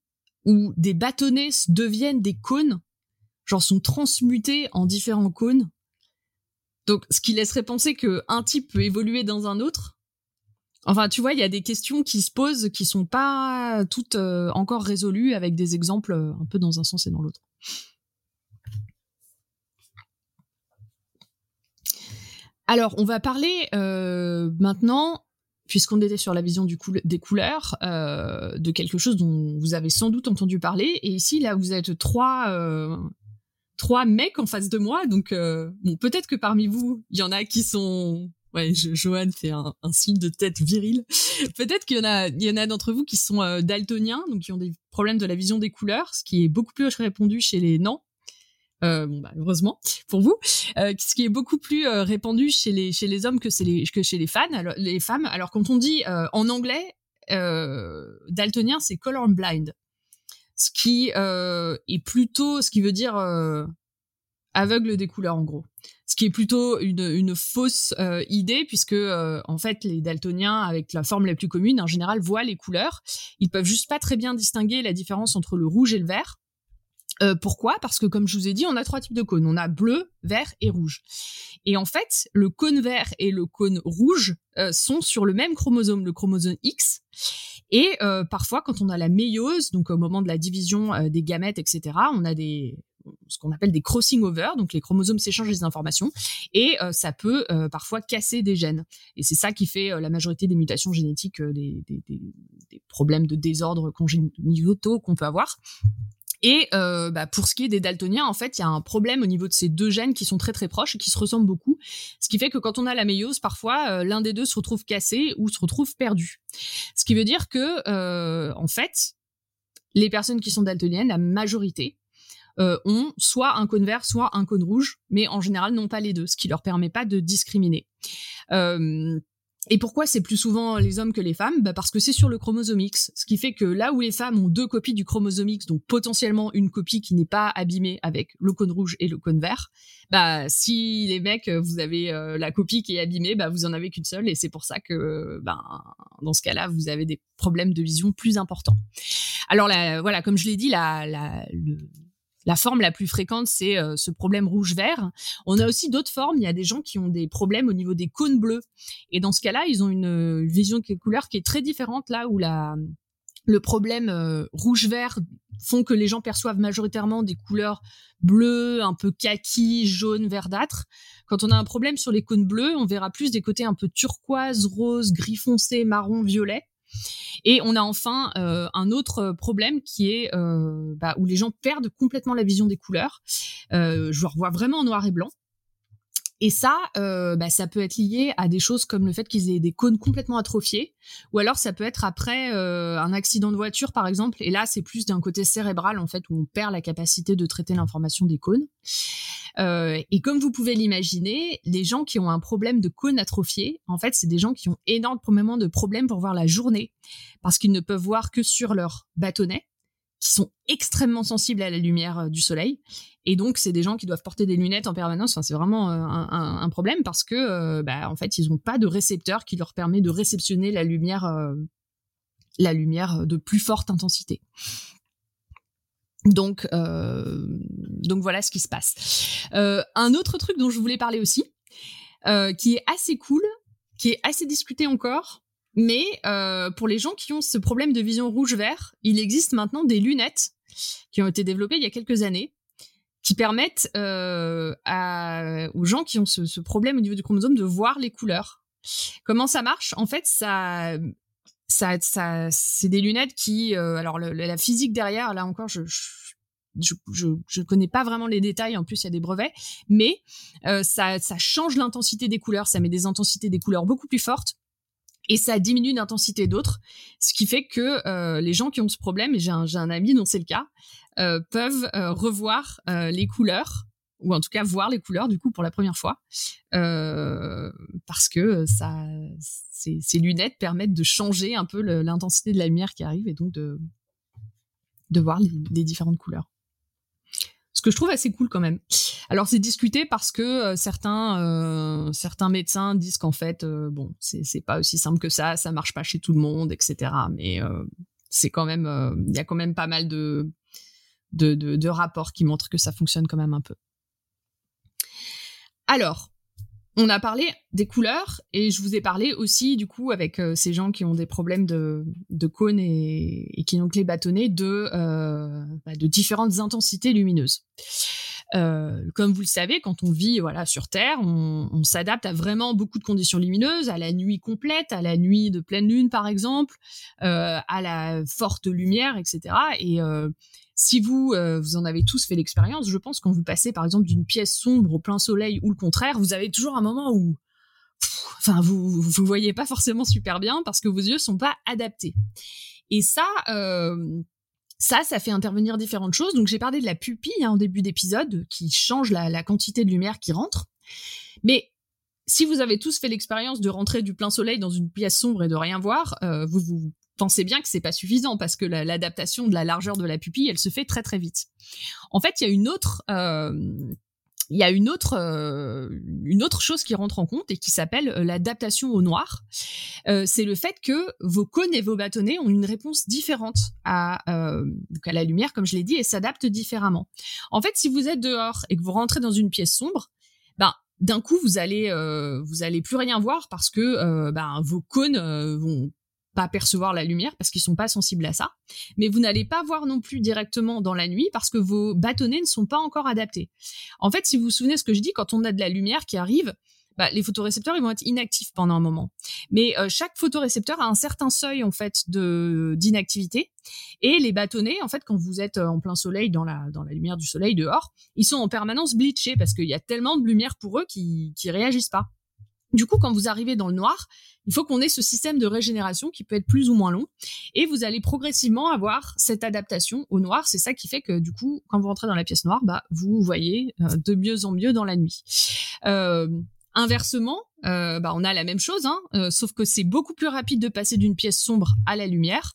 où des bâtonnets deviennent des cônes, genre sont transmutés en différents cônes. Donc, ce qui laisserait penser que un type peut évoluer dans un autre. Enfin, tu vois, il y a des questions qui se posent qui sont pas toutes euh, encore résolues avec des exemples un peu dans un sens et dans l'autre. Alors, on va parler euh, maintenant, puisqu'on était sur la vision des couleurs, euh, de quelque chose dont vous avez sans doute entendu parler. Et ici, là, vous êtes trois, euh, trois mecs en face de moi. Donc, bon, peut-être que parmi vous, il y en a qui sont Ouais, Johan fait un, signe de tête viril. Peut-être qu'il y en a, il y en a d'entre vous qui sont daltoniens, donc qui ont des problèmes de la vision des couleurs, ce qui est beaucoup plus répandu chez les non. Euh, bon, bah, heureusement pour vous, euh, ce qui est beaucoup plus euh, répandu chez les hommes que, chez les fans, les femmes. Alors quand on dit en anglais daltonien, c'est colorblind, ce qui est plutôt, ce qui veut dire aveugle des couleurs en gros. Ce qui est plutôt une, une fausse idée puisque en fait les daltoniens avec la forme la plus commune en général voient les couleurs. Ils peuvent juste pas très bien distinguer la différence entre le rouge et le vert. Euh, pourquoi? Parce que comme je vous ai dit, on a trois types de cônes. On a bleu, vert et rouge. Et en fait, le cône vert et le cône rouge euh, sont sur le même chromosome, le chromosome X. Et euh, parfois, quand on a la méiose, donc au moment de la division des gamètes, etc., on a des ce qu'on appelle des crossing over, donc les chromosomes s'échangent des informations, et ça peut parfois casser des gènes. Et c'est ça qui fait la majorité des mutations génétiques, des, problèmes de désordre congénitaux qu'on peut avoir. Et euh, bah, pour ce qui est des daltoniens, en fait, il y a un problème au niveau de ces deux gènes qui sont très très proches et qui se ressemblent beaucoup. Ce qui fait que quand on a la méiose, parfois euh, l'un des deux se retrouve cassé ou se retrouve perdu. Ce qui veut dire que, euh, en fait, les personnes qui sont daltoniennes, la majorité, ont soit un cône vert, soit un cône rouge, mais en général non pas les deux, ce qui leur permet pas de discriminer. Et pourquoi c'est plus souvent les hommes que les femmes? Bah Parce que c'est sur le chromosome X. Ce qui fait que là où les femmes ont deux copies du chromosome X, donc potentiellement une copie qui n'est pas abîmée avec le cône rouge et le cône vert, bah si les mecs, vous avez euh, la copie qui est abîmée, bah vous en avez qu'une seule. Et c'est pour ça que bah, dans ce cas-là, vous avez des problèmes de vision plus importants. Alors là, voilà, comme je l'ai dit, la, la, le, la forme la plus fréquente, c'est euh, ce problème rouge-vert. On a aussi d'autres formes. Il y a des gens qui ont des problèmes au niveau des cônes bleus. Et dans ce cas-là, ils ont une, vision de couleur qui est très différente là où la, le problème euh, rouge-vert font que les gens perçoivent majoritairement des couleurs bleues, un peu kaki, jaune, verdâtre. Quand on a un problème sur les cônes bleus, on verra plus des côtés un peu turquoise, rose, gris foncé, marron, violet. Et on a enfin euh, un autre problème qui est euh, bah, où les gens perdent complètement la vision des couleurs. Euh, je revois vraiment en noir et blanc. Et ça, euh, bah, ça peut être lié à des choses comme le fait qu'ils aient des cônes complètement atrophiés, ou alors ça peut être après euh, un accident de voiture, par exemple. Et là, c'est plus d'un côté cérébral, en fait, où on perd la capacité de traiter l'information des cônes. Euh, et comme vous pouvez l'imaginer, les gens qui ont un problème de cône atrophié, en fait, c'est des gens qui ont énormément de problèmes pour voir la journée, parce qu'ils ne peuvent voir que sur leur bâtonnet qui sont extrêmement sensibles à la lumière euh, du soleil. Et donc, c'est des gens qui doivent porter des lunettes en permanence. Enfin, c'est vraiment euh, un, problème parce que, euh, bah, en fait, ils n'ont pas de récepteur qui leur permet de réceptionner la lumière, la lumière de plus forte intensité. Donc, donc voilà ce qui se passe. un autre truc dont je voulais parler aussi, qui est assez cool, qui est assez discuté encore, mais euh, pour les gens qui ont ce problème de vision rouge-vert, il existe maintenant des lunettes qui ont été développées il y a quelques années qui permettent euh, à, aux gens qui ont ce, ce, problème au niveau du chromosome de voir les couleurs. Comment ça marche? En fait, ça, ça, ça c'est des lunettes qui, euh, alors la physique derrière, là encore, je, je je, je, connais pas vraiment les détails. En plus, il y a des brevets, mais euh, ça, ça change l'intensité des couleurs. Ça met des intensités des couleurs beaucoup plus fortes et ça diminue d'intensité d'autres, ce qui fait que euh, les gens qui ont ce problème, et j'ai un, ami dont c'est le cas, euh, peuvent euh, revoir les couleurs ou en tout cas voir les couleurs du coup pour la première fois, parce que ça, ces, lunettes permettent de changer un peu l'intensité de la lumière qui arrive et donc de voir les différentes couleurs que je trouve assez cool quand même. Alors c'est discuté parce que euh, certains euh, certains médecins disent qu'en fait euh, bon c'est pas aussi simple que ça, ça marche pas chez tout le monde, etc. Mais c'est quand même il y a quand même pas mal de, de de rapports qui montrent que ça fonctionne quand même un peu. Alors on a parlé des couleurs et je vous ai parlé aussi du coup avec euh, ces gens qui ont des problèmes de, de cône et, qui ont que les bâtonnets de, euh, bah, différentes intensités lumineuses. Euh, comme vous le savez, quand on vit voilà sur Terre, on, s'adapte à vraiment beaucoup de conditions lumineuses, à la nuit complète, à la nuit de pleine lune par exemple, à la forte lumière, etc. Et si vous euh, vous en avez tous fait l'expérience, je pense quand vous passez par exemple d'une pièce sombre au plein soleil ou le contraire, vous avez toujours un moment où enfin vous vous voyez pas forcément super bien parce que vos yeux sont pas adaptés. Et ça euh, ça, ça fait intervenir différentes choses. Donc j'ai parlé de la pupille hein, au début d'épisode qui change la, la, quantité de lumière qui rentre. Mais si vous avez tous fait l'expérience de rentrer du plein soleil dans une pièce sombre et de rien voir, euh, vous vous pensez bien que c'est pas suffisant parce que l'adaptation de la largeur de la pupille, elle se fait très très vite. En fait, il y a une autre euh, il y a une autre euh, une autre chose qui rentre en compte et qui s'appelle euh, l'adaptation au noir. Euh, c'est le fait que vos cônes et vos bâtonnets ont une réponse différente à à la lumière, comme je l'ai dit, et s'adaptent différemment. En fait, si vous êtes dehors et que vous rentrez dans une pièce sombre, ben d'un coup vous allez vous allez plus rien voir parce que ben, vos cônes vont pas percevoir la lumière parce qu'ils sont pas sensibles à ça. Mais vous n'allez pas voir non plus directement dans la nuit parce que vos bâtonnets ne sont pas encore adaptés. En fait, si vous vous souvenez ce que je dis, quand on a de la lumière qui arrive, bah, les photorécepteurs ils vont être inactifs pendant un moment. Mais euh, chaque photorécepteur a un certain seuil en fait de d'inactivité et les bâtonnets en fait quand vous êtes en plein soleil dans la dans la lumière du soleil dehors, ils sont en permanence bleachés parce qu'il y a tellement de lumière pour eux qui qui réagissent pas. Du coup, quand vous arrivez dans le noir, il faut qu'on ait ce système de régénération qui peut être plus ou moins long. Et vous allez progressivement avoir cette adaptation au noir. C'est ça qui fait que, du coup, quand vous rentrez dans la pièce noire, bah, vous voyez euh, de mieux en mieux dans la nuit. Euh, Inversement, euh, bah, on a la même chose, hein, euh, sauf que c'est beaucoup plus rapide de passer d'une pièce sombre à la lumière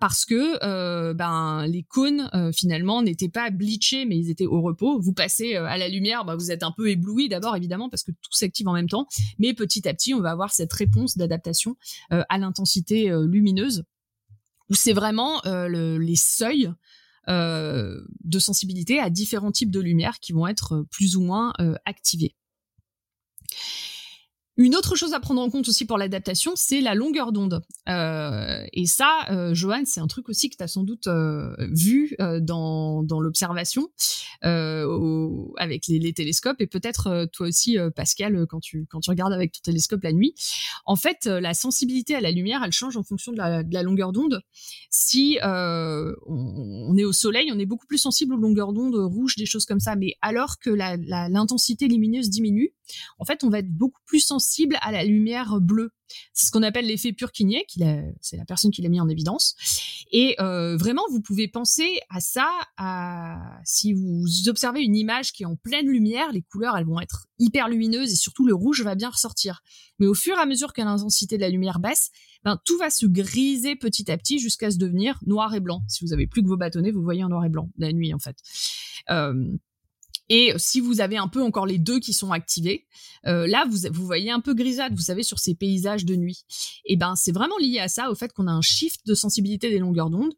parce que euh, ben les cônes finalement n'étaient pas bleachés mais ils étaient au repos. Vous passez à la lumière, bah, vous êtes un peu ébloui d'abord évidemment parce que tout s'active en même temps, mais petit à petit on va avoir cette réponse d'adaptation à l'intensité lumineuse où c'est vraiment les seuils de sensibilité à différents types de lumière qui vont être plus ou moins activés. Une autre chose à prendre en compte aussi pour l'adaptation, c'est la longueur d'onde. Euh, et ça, euh, Johan, c'est un truc aussi que tu as sans doute euh, vu euh, dans, dans l'observation avec les, les, télescopes et peut-être toi aussi, Pascal, quand tu, quand tu regardes avec ton télescope la nuit. En fait, la sensibilité à la lumière, elle change en fonction de la, longueur d'onde. Si on, on, est au soleil, on est beaucoup plus sensible aux longueurs d'onde rouges, des choses comme ça. Mais alors que l'intensité lumineuse diminue, en fait, on va être beaucoup plus sensible à la lumière bleue. C'est ce qu'on appelle l'effet Purkinje, c'est la personne qui l'a mis en évidence. Et euh, vraiment, vous pouvez penser à ça, si vous observez une image qui est en pleine lumière, les couleurs, elles vont être hyper lumineuses et surtout le rouge va bien ressortir. Mais au fur et à mesure que l'intensité de la lumière baisse, ben, tout va se griser petit à petit jusqu'à se devenir noir et blanc. Si vous avez plus que vos bâtonnets, vous voyez en noir et blanc la nuit en fait. Euh, et si vous avez un peu encore les deux qui sont activés, euh, là vous, vous voyez un peu grisade, vous savez, sur ces paysages de nuit. Et ben c'est vraiment lié à ça, au fait qu'on a un shift de sensibilité des longueurs d'onde.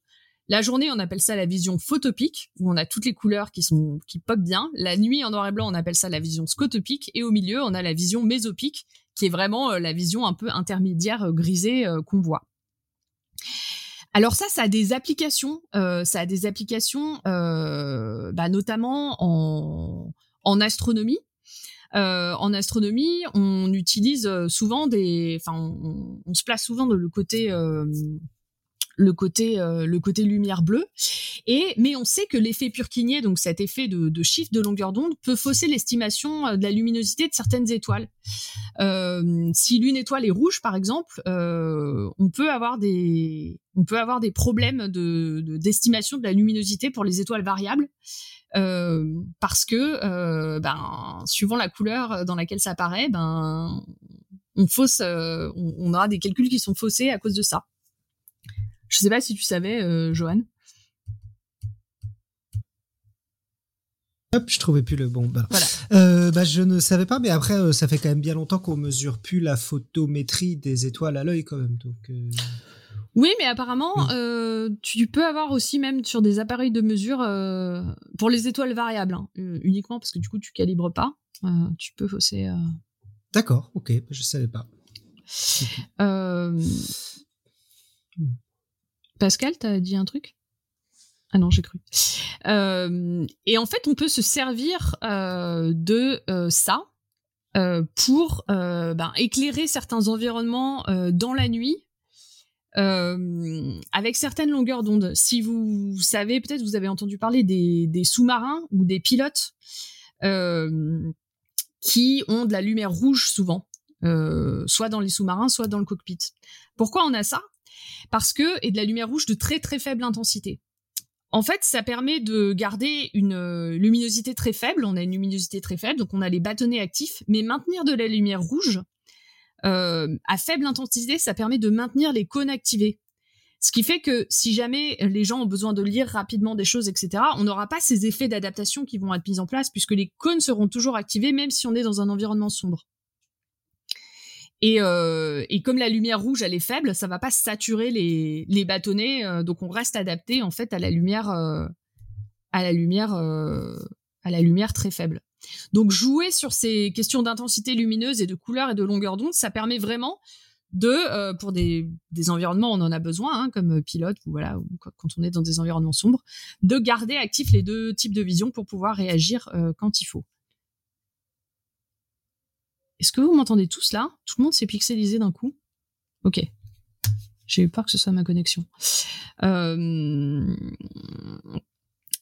La journée, on appelle ça la vision photopique, où on a toutes les couleurs qui sont qui pop bien. La nuit, en noir et blanc, on appelle ça la vision scotopique, et au milieu, on a la vision mésopique, qui est vraiment euh, la vision un peu intermédiaire euh, grisée qu'on voit. Alors ça, ça a des applications. Euh, ça a des applications, euh, bah, notamment en, en astronomie. Euh, en astronomie, on utilise souvent des, enfin, on, on, se place souvent dans le côté le côté euh, le côté lumière bleue. Et mais on sait que l'effet Purkinje donc cet effet de, de shift de longueur d'onde peut fausser l'estimation euh, de la luminosité de certaines étoiles. Euh, si l'une étoile est rouge par exemple on peut avoir des on peut avoir des problèmes de d'estimation de, la luminosité pour les étoiles variables parce que ben suivant la couleur dans laquelle ça apparaît ben on fausse on aura des calculs qui sont faussés à cause de ça je sais pas si tu savais, euh, Johan. Hop, je trouvais plus le bon. Bah. Voilà. Euh, bah, je ne savais pas, mais après, euh, ça fait quand même bien longtemps qu'on mesure plus la photométrie des étoiles à l'œil, quand même. Donc. Oui, mais apparemment, tu peux avoir aussi même sur des appareils de mesure pour les étoiles variables, hein, uniquement parce que du coup tu calibres pas. tu peux fausser. D'accord, ok, je savais pas. Pascal, t'as dit un truc? Ah non, j'ai cru. Euh, et en fait, on peut se servir euh, de euh, ça pour ben, éclairer certains environnements dans la nuit avec certaines longueurs d'onde. Si vous, savez, peut-être vous avez entendu parler des, des sous-marins ou des pilotes qui ont de la lumière rouge souvent, soit dans les sous-marins, soit dans le cockpit. Pourquoi on a ça? Parce que et de la lumière rouge de très très faible intensité. En fait, ça permet de garder une euh, luminosité très faible. On a une luminosité très faible, donc on a les bâtonnets actifs, mais maintenir de la lumière rouge euh, à faible intensité, ça permet de maintenir les cônes activés. Ce qui fait que si jamais les gens ont besoin de lire rapidement des choses, etc., on n'aura pas ces effets d'adaptation qui vont être mis en place puisque les cônes seront toujours activés même si on est dans un environnement sombre. Et, euh, et, comme la lumière rouge elle est faible, ça va pas saturer les, bâtonnets, euh, donc on reste adapté en fait à la lumière euh, à la lumière à la lumière très faible. Donc jouer sur ces questions d'intensité lumineuse et de couleur et de longueur d'onde, ça permet vraiment de pour des, des environnements on en a besoin hein, comme pilote ou voilà ou quand on est dans des environnements sombres, de garder actifs les deux types de vision pour pouvoir réagir quand il faut. Est-ce que vous m'entendez tous là? Tout le monde s'est pixelisé d'un coup Ok. J'ai eu peur que ce soit ma connexion. Euh,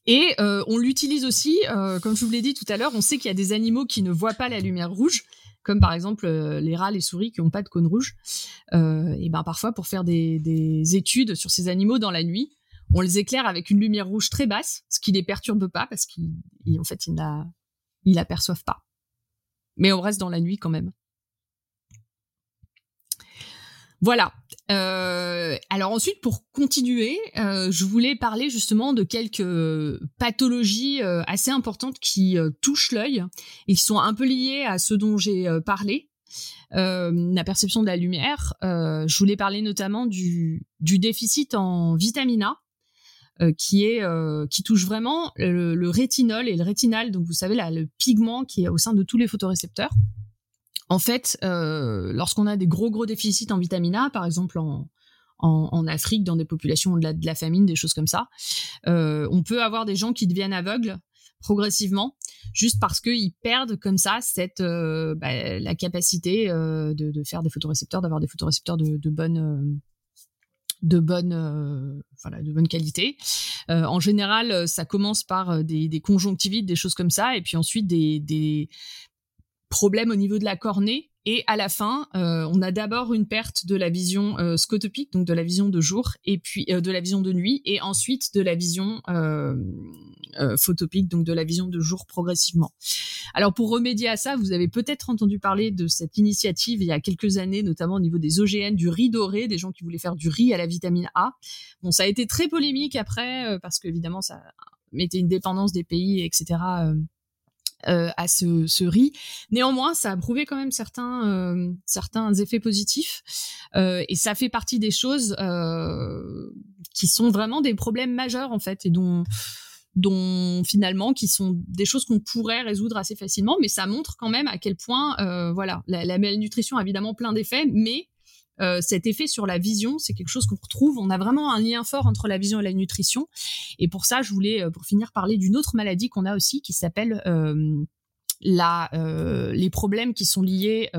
et euh, on l'utilise aussi, euh, comme je vous l'ai dit tout à l'heure, on sait qu'il y a des animaux qui ne voient pas la lumière rouge, comme par exemple les rats, les souris qui n'ont pas de cône rouge. et ben parfois pour faire des, des, études sur ces animaux dans la nuit, on les éclaire avec une lumière rouge très basse, ce qui les perturbe pas parce qu'en fait ils ne l'aperçoivent pas. Mais on reste dans la nuit quand même. Voilà. Euh, alors ensuite, pour continuer, euh, je voulais parler justement de quelques pathologies euh, assez importantes qui touchent l'œil et qui sont un peu liées à ce dont j'ai parlé. la perception de la lumière. je voulais parler notamment du, déficit en vitamine A, qui est qui touche vraiment le, rétinol et le rétinal, donc vous savez là le pigment qui est au sein de tous les photorécepteurs. En fait, euh, lorsqu'on a des gros gros déficits en vitamine A, par exemple en, Afrique, dans des populations de la, de la, famine, des choses comme ça, euh, on peut avoir des gens qui deviennent aveugles progressivement, juste parce qu'ils perdent comme ça cette euh, bah, la capacité de, de, faire des photorécepteurs, d'avoir des photorécepteurs de, de bonne de bonne voilà de bonne qualité. en général, ça commence par des, des, conjonctivites, des choses comme ça, et puis ensuite des problème au niveau de la cornée et à la fin, euh, on a d'abord une perte de la vision euh, scotopique, donc de la vision de jour, et puis euh, de la vision de nuit, et ensuite de la vision photopique, donc de la vision de jour progressivement. Alors pour remédier à ça, vous avez peut-être entendu parler de cette initiative il y a quelques années, notamment au niveau des OGN, du riz doré, des gens qui voulaient faire du riz à la vitamine A. Bon, ça a été très polémique après, parce qu'évidemment, ça mettait une dépendance des pays, etc. Euh, à ce, ce, riz. Néanmoins, ça a prouvé quand même certains, euh, certains effets positifs euh, et ça fait partie des choses qui sont vraiment des problèmes majeurs en fait et dont dont finalement qui sont des choses qu'on pourrait résoudre assez facilement, mais ça montre quand même à quel point, voilà, la, la malnutrition a évidemment plein d'effets, mais euh, cet effet sur la vision, c'est quelque chose qu'on retrouve. On a vraiment un lien fort entre la vision et la nutrition. Et pour ça, je voulais, euh, pour finir, parler d'une autre maladie qu'on a aussi qui s'appelle euh, la, les problèmes qui sont liés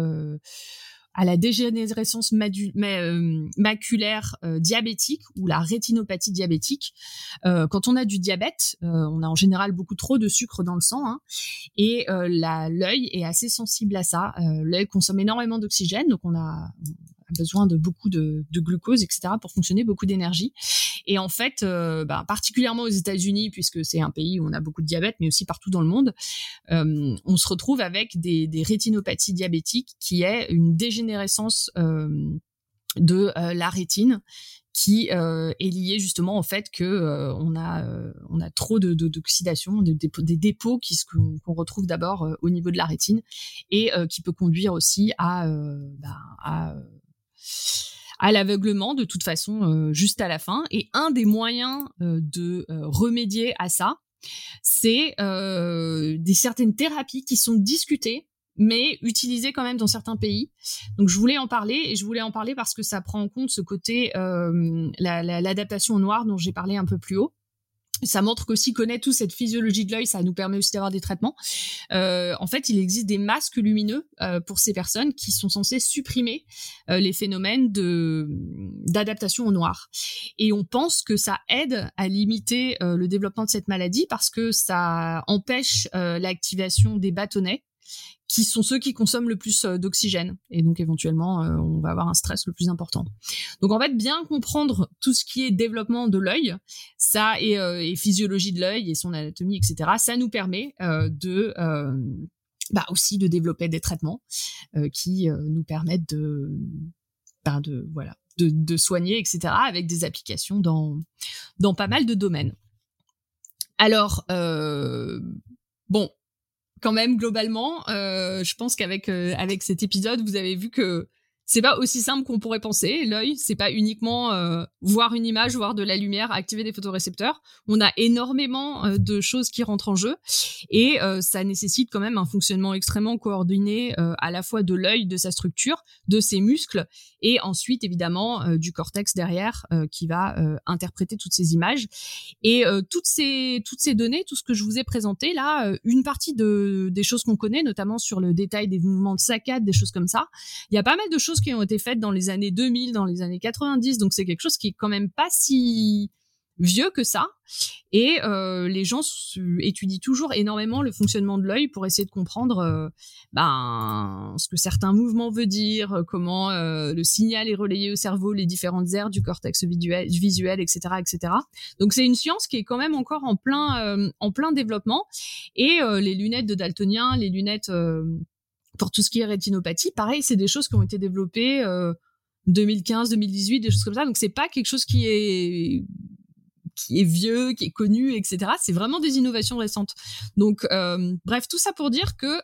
à la dégénérescence maculaire diabétique ou la rétinopathie diabétique. quand on a du diabète, on a en général beaucoup trop de sucre dans le sang hein, et l'œil est assez sensible à ça. l'œil consomme énormément d'oxygène, donc on a besoin de beaucoup de, glucose, etc., pour fonctionner, beaucoup d'énergie. Et en fait, euh, bah, particulièrement aux États-Unis, puisque c'est un pays où on a beaucoup de diabète, mais aussi partout dans le monde, euh, on se retrouve avec des, rétinopathies diabétiques, qui est une dégénérescence euh, de la rétine qui est liée justement au fait que on a on a trop de d'oxydation, des, dépôts qui qu'on retrouve d'abord au niveau de la rétine et qui peut conduire aussi à, bah, à à l'aveuglement de toute façon euh, juste à la fin. Et un des moyens euh, de euh, remédier à ça, c'est des certaines thérapies qui sont discutées mais utilisées quand même dans certains pays. Donc je voulais en parler et je voulais en parler parce que ça prend en compte ce côté l'adaptation au noir dont j'ai parlé un peu plus haut ça montre qu'aussi connaître toute cette physiologie de l'œil, ça nous permet aussi d'avoir des traitements. Euh, en fait, il existe des masques lumineux euh, pour ces personnes qui sont censés supprimer euh, les phénomènes de d'adaptation au noir. Et on pense que ça aide à limiter le développement de cette maladie parce que ça empêche l'activation des bâtonnets qui sont ceux qui consomment le plus euh, d'oxygène. Et donc éventuellement, euh, on va avoir un stress le plus important. Donc en fait, bien comprendre tout ce qui est développement de l'œil, ça et, euh, physiologie de l'œil et son anatomie, etc., ça nous permet de... bah aussi de développer des traitements qui nous permettent de, bah, de voilà de, de, soigner etc avec des applications dans dans pas mal de domaines alors bon quand même globalement, euh, je pense qu'avec euh, avec cet épisode, vous avez vu que c'est pas aussi simple qu'on pourrait penser. L'œil, c'est pas uniquement euh, voir une image, voir de la lumière, activer des photorécepteurs. On a énormément euh, de choses qui rentrent en jeu et euh, ça nécessite quand même un fonctionnement extrêmement coordonné à la fois de l'œil, de sa structure, de ses muscles et ensuite évidemment du cortex derrière qui va interpréter toutes ces images et toutes ces données, tout ce que je vous ai présenté là, une partie de des choses qu'on connaît, notamment sur le détail des mouvements de saccade, des choses comme ça. Il y a pas mal de choses qui ont été faites dans les années 2000, dans les années 90, donc c'est quelque chose qui est quand même pas si vieux que ça. Et euh, les gens étudient toujours énormément le fonctionnement de l'œil pour essayer de comprendre euh, ben, ce que certains mouvements veulent dire, comment euh, le signal est relayé au cerveau, les différentes aires du cortex visuel, visuel etc., etc. Donc c'est une science qui est quand même encore en plein, en plein développement. Et les lunettes de daltonien, les lunettes pour tout ce qui est rétinopathie, pareil, c'est des choses qui ont été développées 2015, 2018, des choses comme ça. Donc c'est pas quelque chose qui est qui est vieux, qui est connu, etc. C'est vraiment des innovations récentes. Donc euh, bref, tout ça pour dire que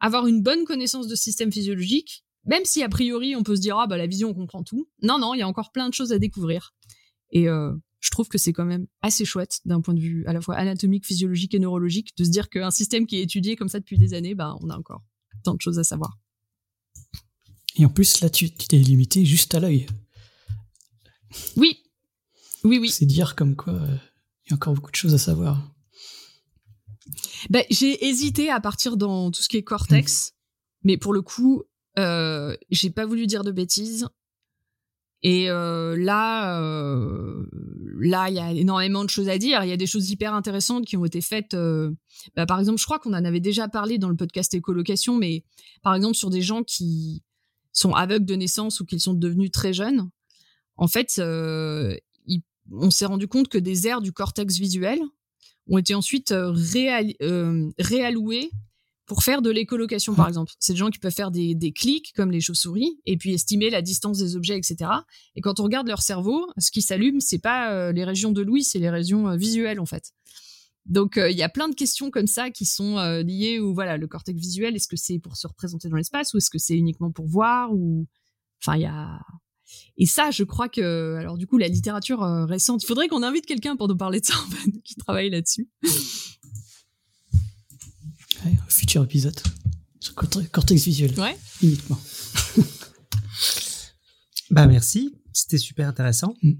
avoir une bonne connaissance de système physiologique, même si a priori on peut se dire ah bah la vision on comprend tout, non non, il y a encore plein de choses à découvrir. Et euh, je trouve que c'est quand même assez chouette d'un point de vue à la fois anatomique, physiologique et neurologique de se dire qu'un système qui est étudié comme ça depuis des années, bah on a encore tant de choses à savoir. Et en plus, là, tu t'es limité juste à l'œil. Oui. Oui, oui. C'est dire comme quoi euh, il y a encore beaucoup de choses à savoir. Ben, j'ai hésité à partir dans tout ce qui est cortex, mais pour le coup, euh, j'ai pas voulu dire de bêtises. Et euh, là, euh, là, il y a énormément de choses à dire. Il y a des choses hyper intéressantes qui ont été faites. Euh, bah, par exemple, je crois qu'on en avait déjà parlé dans le podcast écolocation, mais par exemple sur des gens qui sont aveugles de naissance ou qui sont devenus très jeunes. En fait, on s'est rendu compte que des aires du cortex visuel ont été ensuite réallouées pour faire de l'écolocation, par exemple. C'est des gens qui peuvent faire des, des clics comme les chauves-souris et puis estimer la distance des objets, etc. Et quand on regarde leur cerveau, ce qui s'allume, c'est pas euh, les régions de l'ouïe, c'est les régions euh, visuelles en fait. Donc euh, il y a plein de questions comme ça qui sont liées ou voilà le cortex visuel. Est-ce que c'est pour se représenter dans l'espace ou est-ce que c'est uniquement pour voir ou enfin il y a et ça, je crois que, alors du coup, la littérature récente, il faudrait qu'on invite quelqu'un pour nous parler de ça, en fait, qui travaille là-dessus futur épisode sur cortex visuel. Ouais. Uniquement. bah merci, c'était super intéressant. Mm.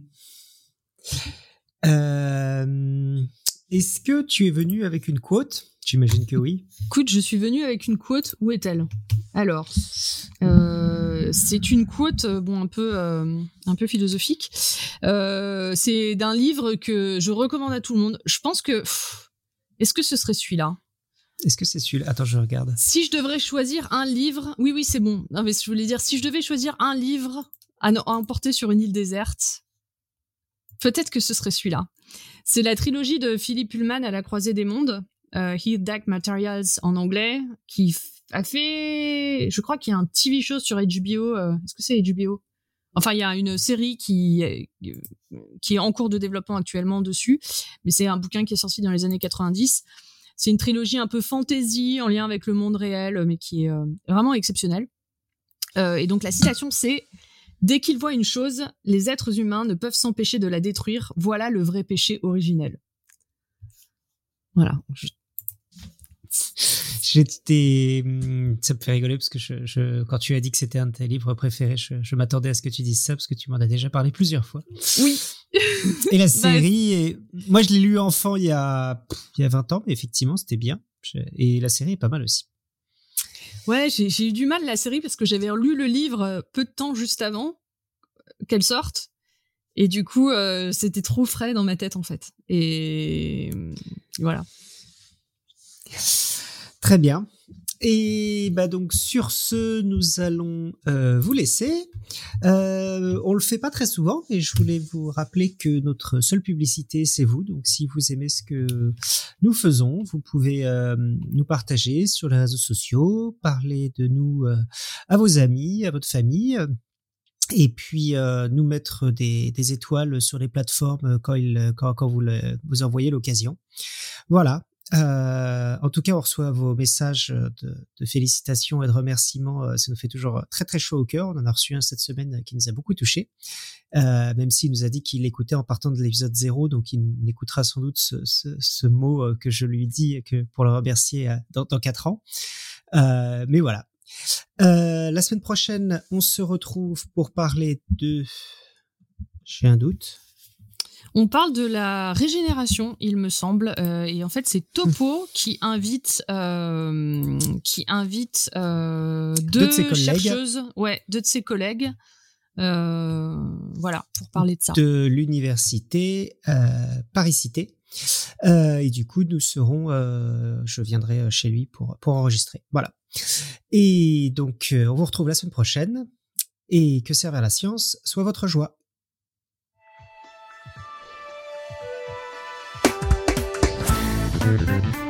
Euh, est-ce que tu es venu avec une quote? J'imagine que oui. Écoute, je suis venu avec une quote. Où est-elle? Alors, euh, c'est une quote, bon, un peu, euh, un peu philosophique. c'est d'un livre que je recommande à tout le monde. Je pense que, est-ce que ce serait celui-là? Est-ce que c'est celui-là? Attends, je regarde. Si je devrais choisir un livre, oui, oui, c'est bon. Non, mais je voulais dire, si je devais choisir un livre à, emporter sur une île déserte, peut-être que ce serait celui-là. C'est la trilogie de Philip Pullman à la croisée des mondes, euh, Heat Materials en anglais, qui a fait, je crois qu'il y a un TV show sur HBO. Euh, est-ce que c'est HBO Enfin, il y a une série qui qui est en cours de développement actuellement dessus, mais c'est un bouquin qui est sorti dans les années 90 c'est une trilogie un peu fantasy en lien avec le monde réel, mais qui est euh, vraiment exceptionnelle. Euh, et donc la citation, c'est Dès qu'ils voient une chose, les êtres humains ne peuvent s'empêcher de la détruire. Voilà le vrai péché originel. Voilà. J'étais, hmm, ça me fait rigoler parce que je, quand tu as dit que c'était un de tes livres préférés, je, m'attendais à ce que tu dises ça parce que tu m'en as déjà parlé plusieurs fois. Oui. et la bah, série, moi je l'ai lu enfant il y a, il y a 20 ans, mais effectivement c'était bien. Et la série est pas mal aussi. Ouais, j'ai eu du mal la série parce que j'avais lu le livre euh, peu de temps juste avant qu'elle sorte. Et du coup, euh, c'était trop frais dans ma tête en fait. Et voilà. Très bien. Et bah donc sur ce, nous allons euh, vous laisser. Euh, on le fait pas très souvent, et je voulais vous rappeler que notre seule publicité, c'est vous. Donc si vous aimez ce que nous faisons, vous pouvez euh, nous partager sur les réseaux sociaux, parler de nous euh, à vos amis, à votre famille. Et puis nous mettre des, des, étoiles sur les plateformes quand, il, quand, quand vous, le, vous envoyez l'occasion. Voilà, Euh, en tout cas, on reçoit vos messages de, de, félicitations et de remerciements. Euh, ça nous fait toujours très très chaud au cœur. On en a reçu un cette semaine qui nous a beaucoup touché, euh, même s'il nous a dit qu'il écoutait en partant de l'épisode 0, donc il écoutera sans doute ce, ce, ce, mot euh, que je lui dis que pour le remercier euh, dans, dans 4 ans. Euh, mais voilà. la semaine prochaine, on se retrouve pour parler de... J'ai un doute. On parle de la régénération, il me semble, euh, et en fait c'est Topo qui invite, euh, qui invite euh, deux, de ses chercheuses, ouais, deux de ses collègues, voilà, pour parler de ça. De l'université Paris-Cité. et du coup, nous serons, je viendrai chez lui pour pour enregistrer. Voilà. Et donc, on vous retrouve la semaine prochaine. Et que servir la science soit votre joie. Mm-hmm.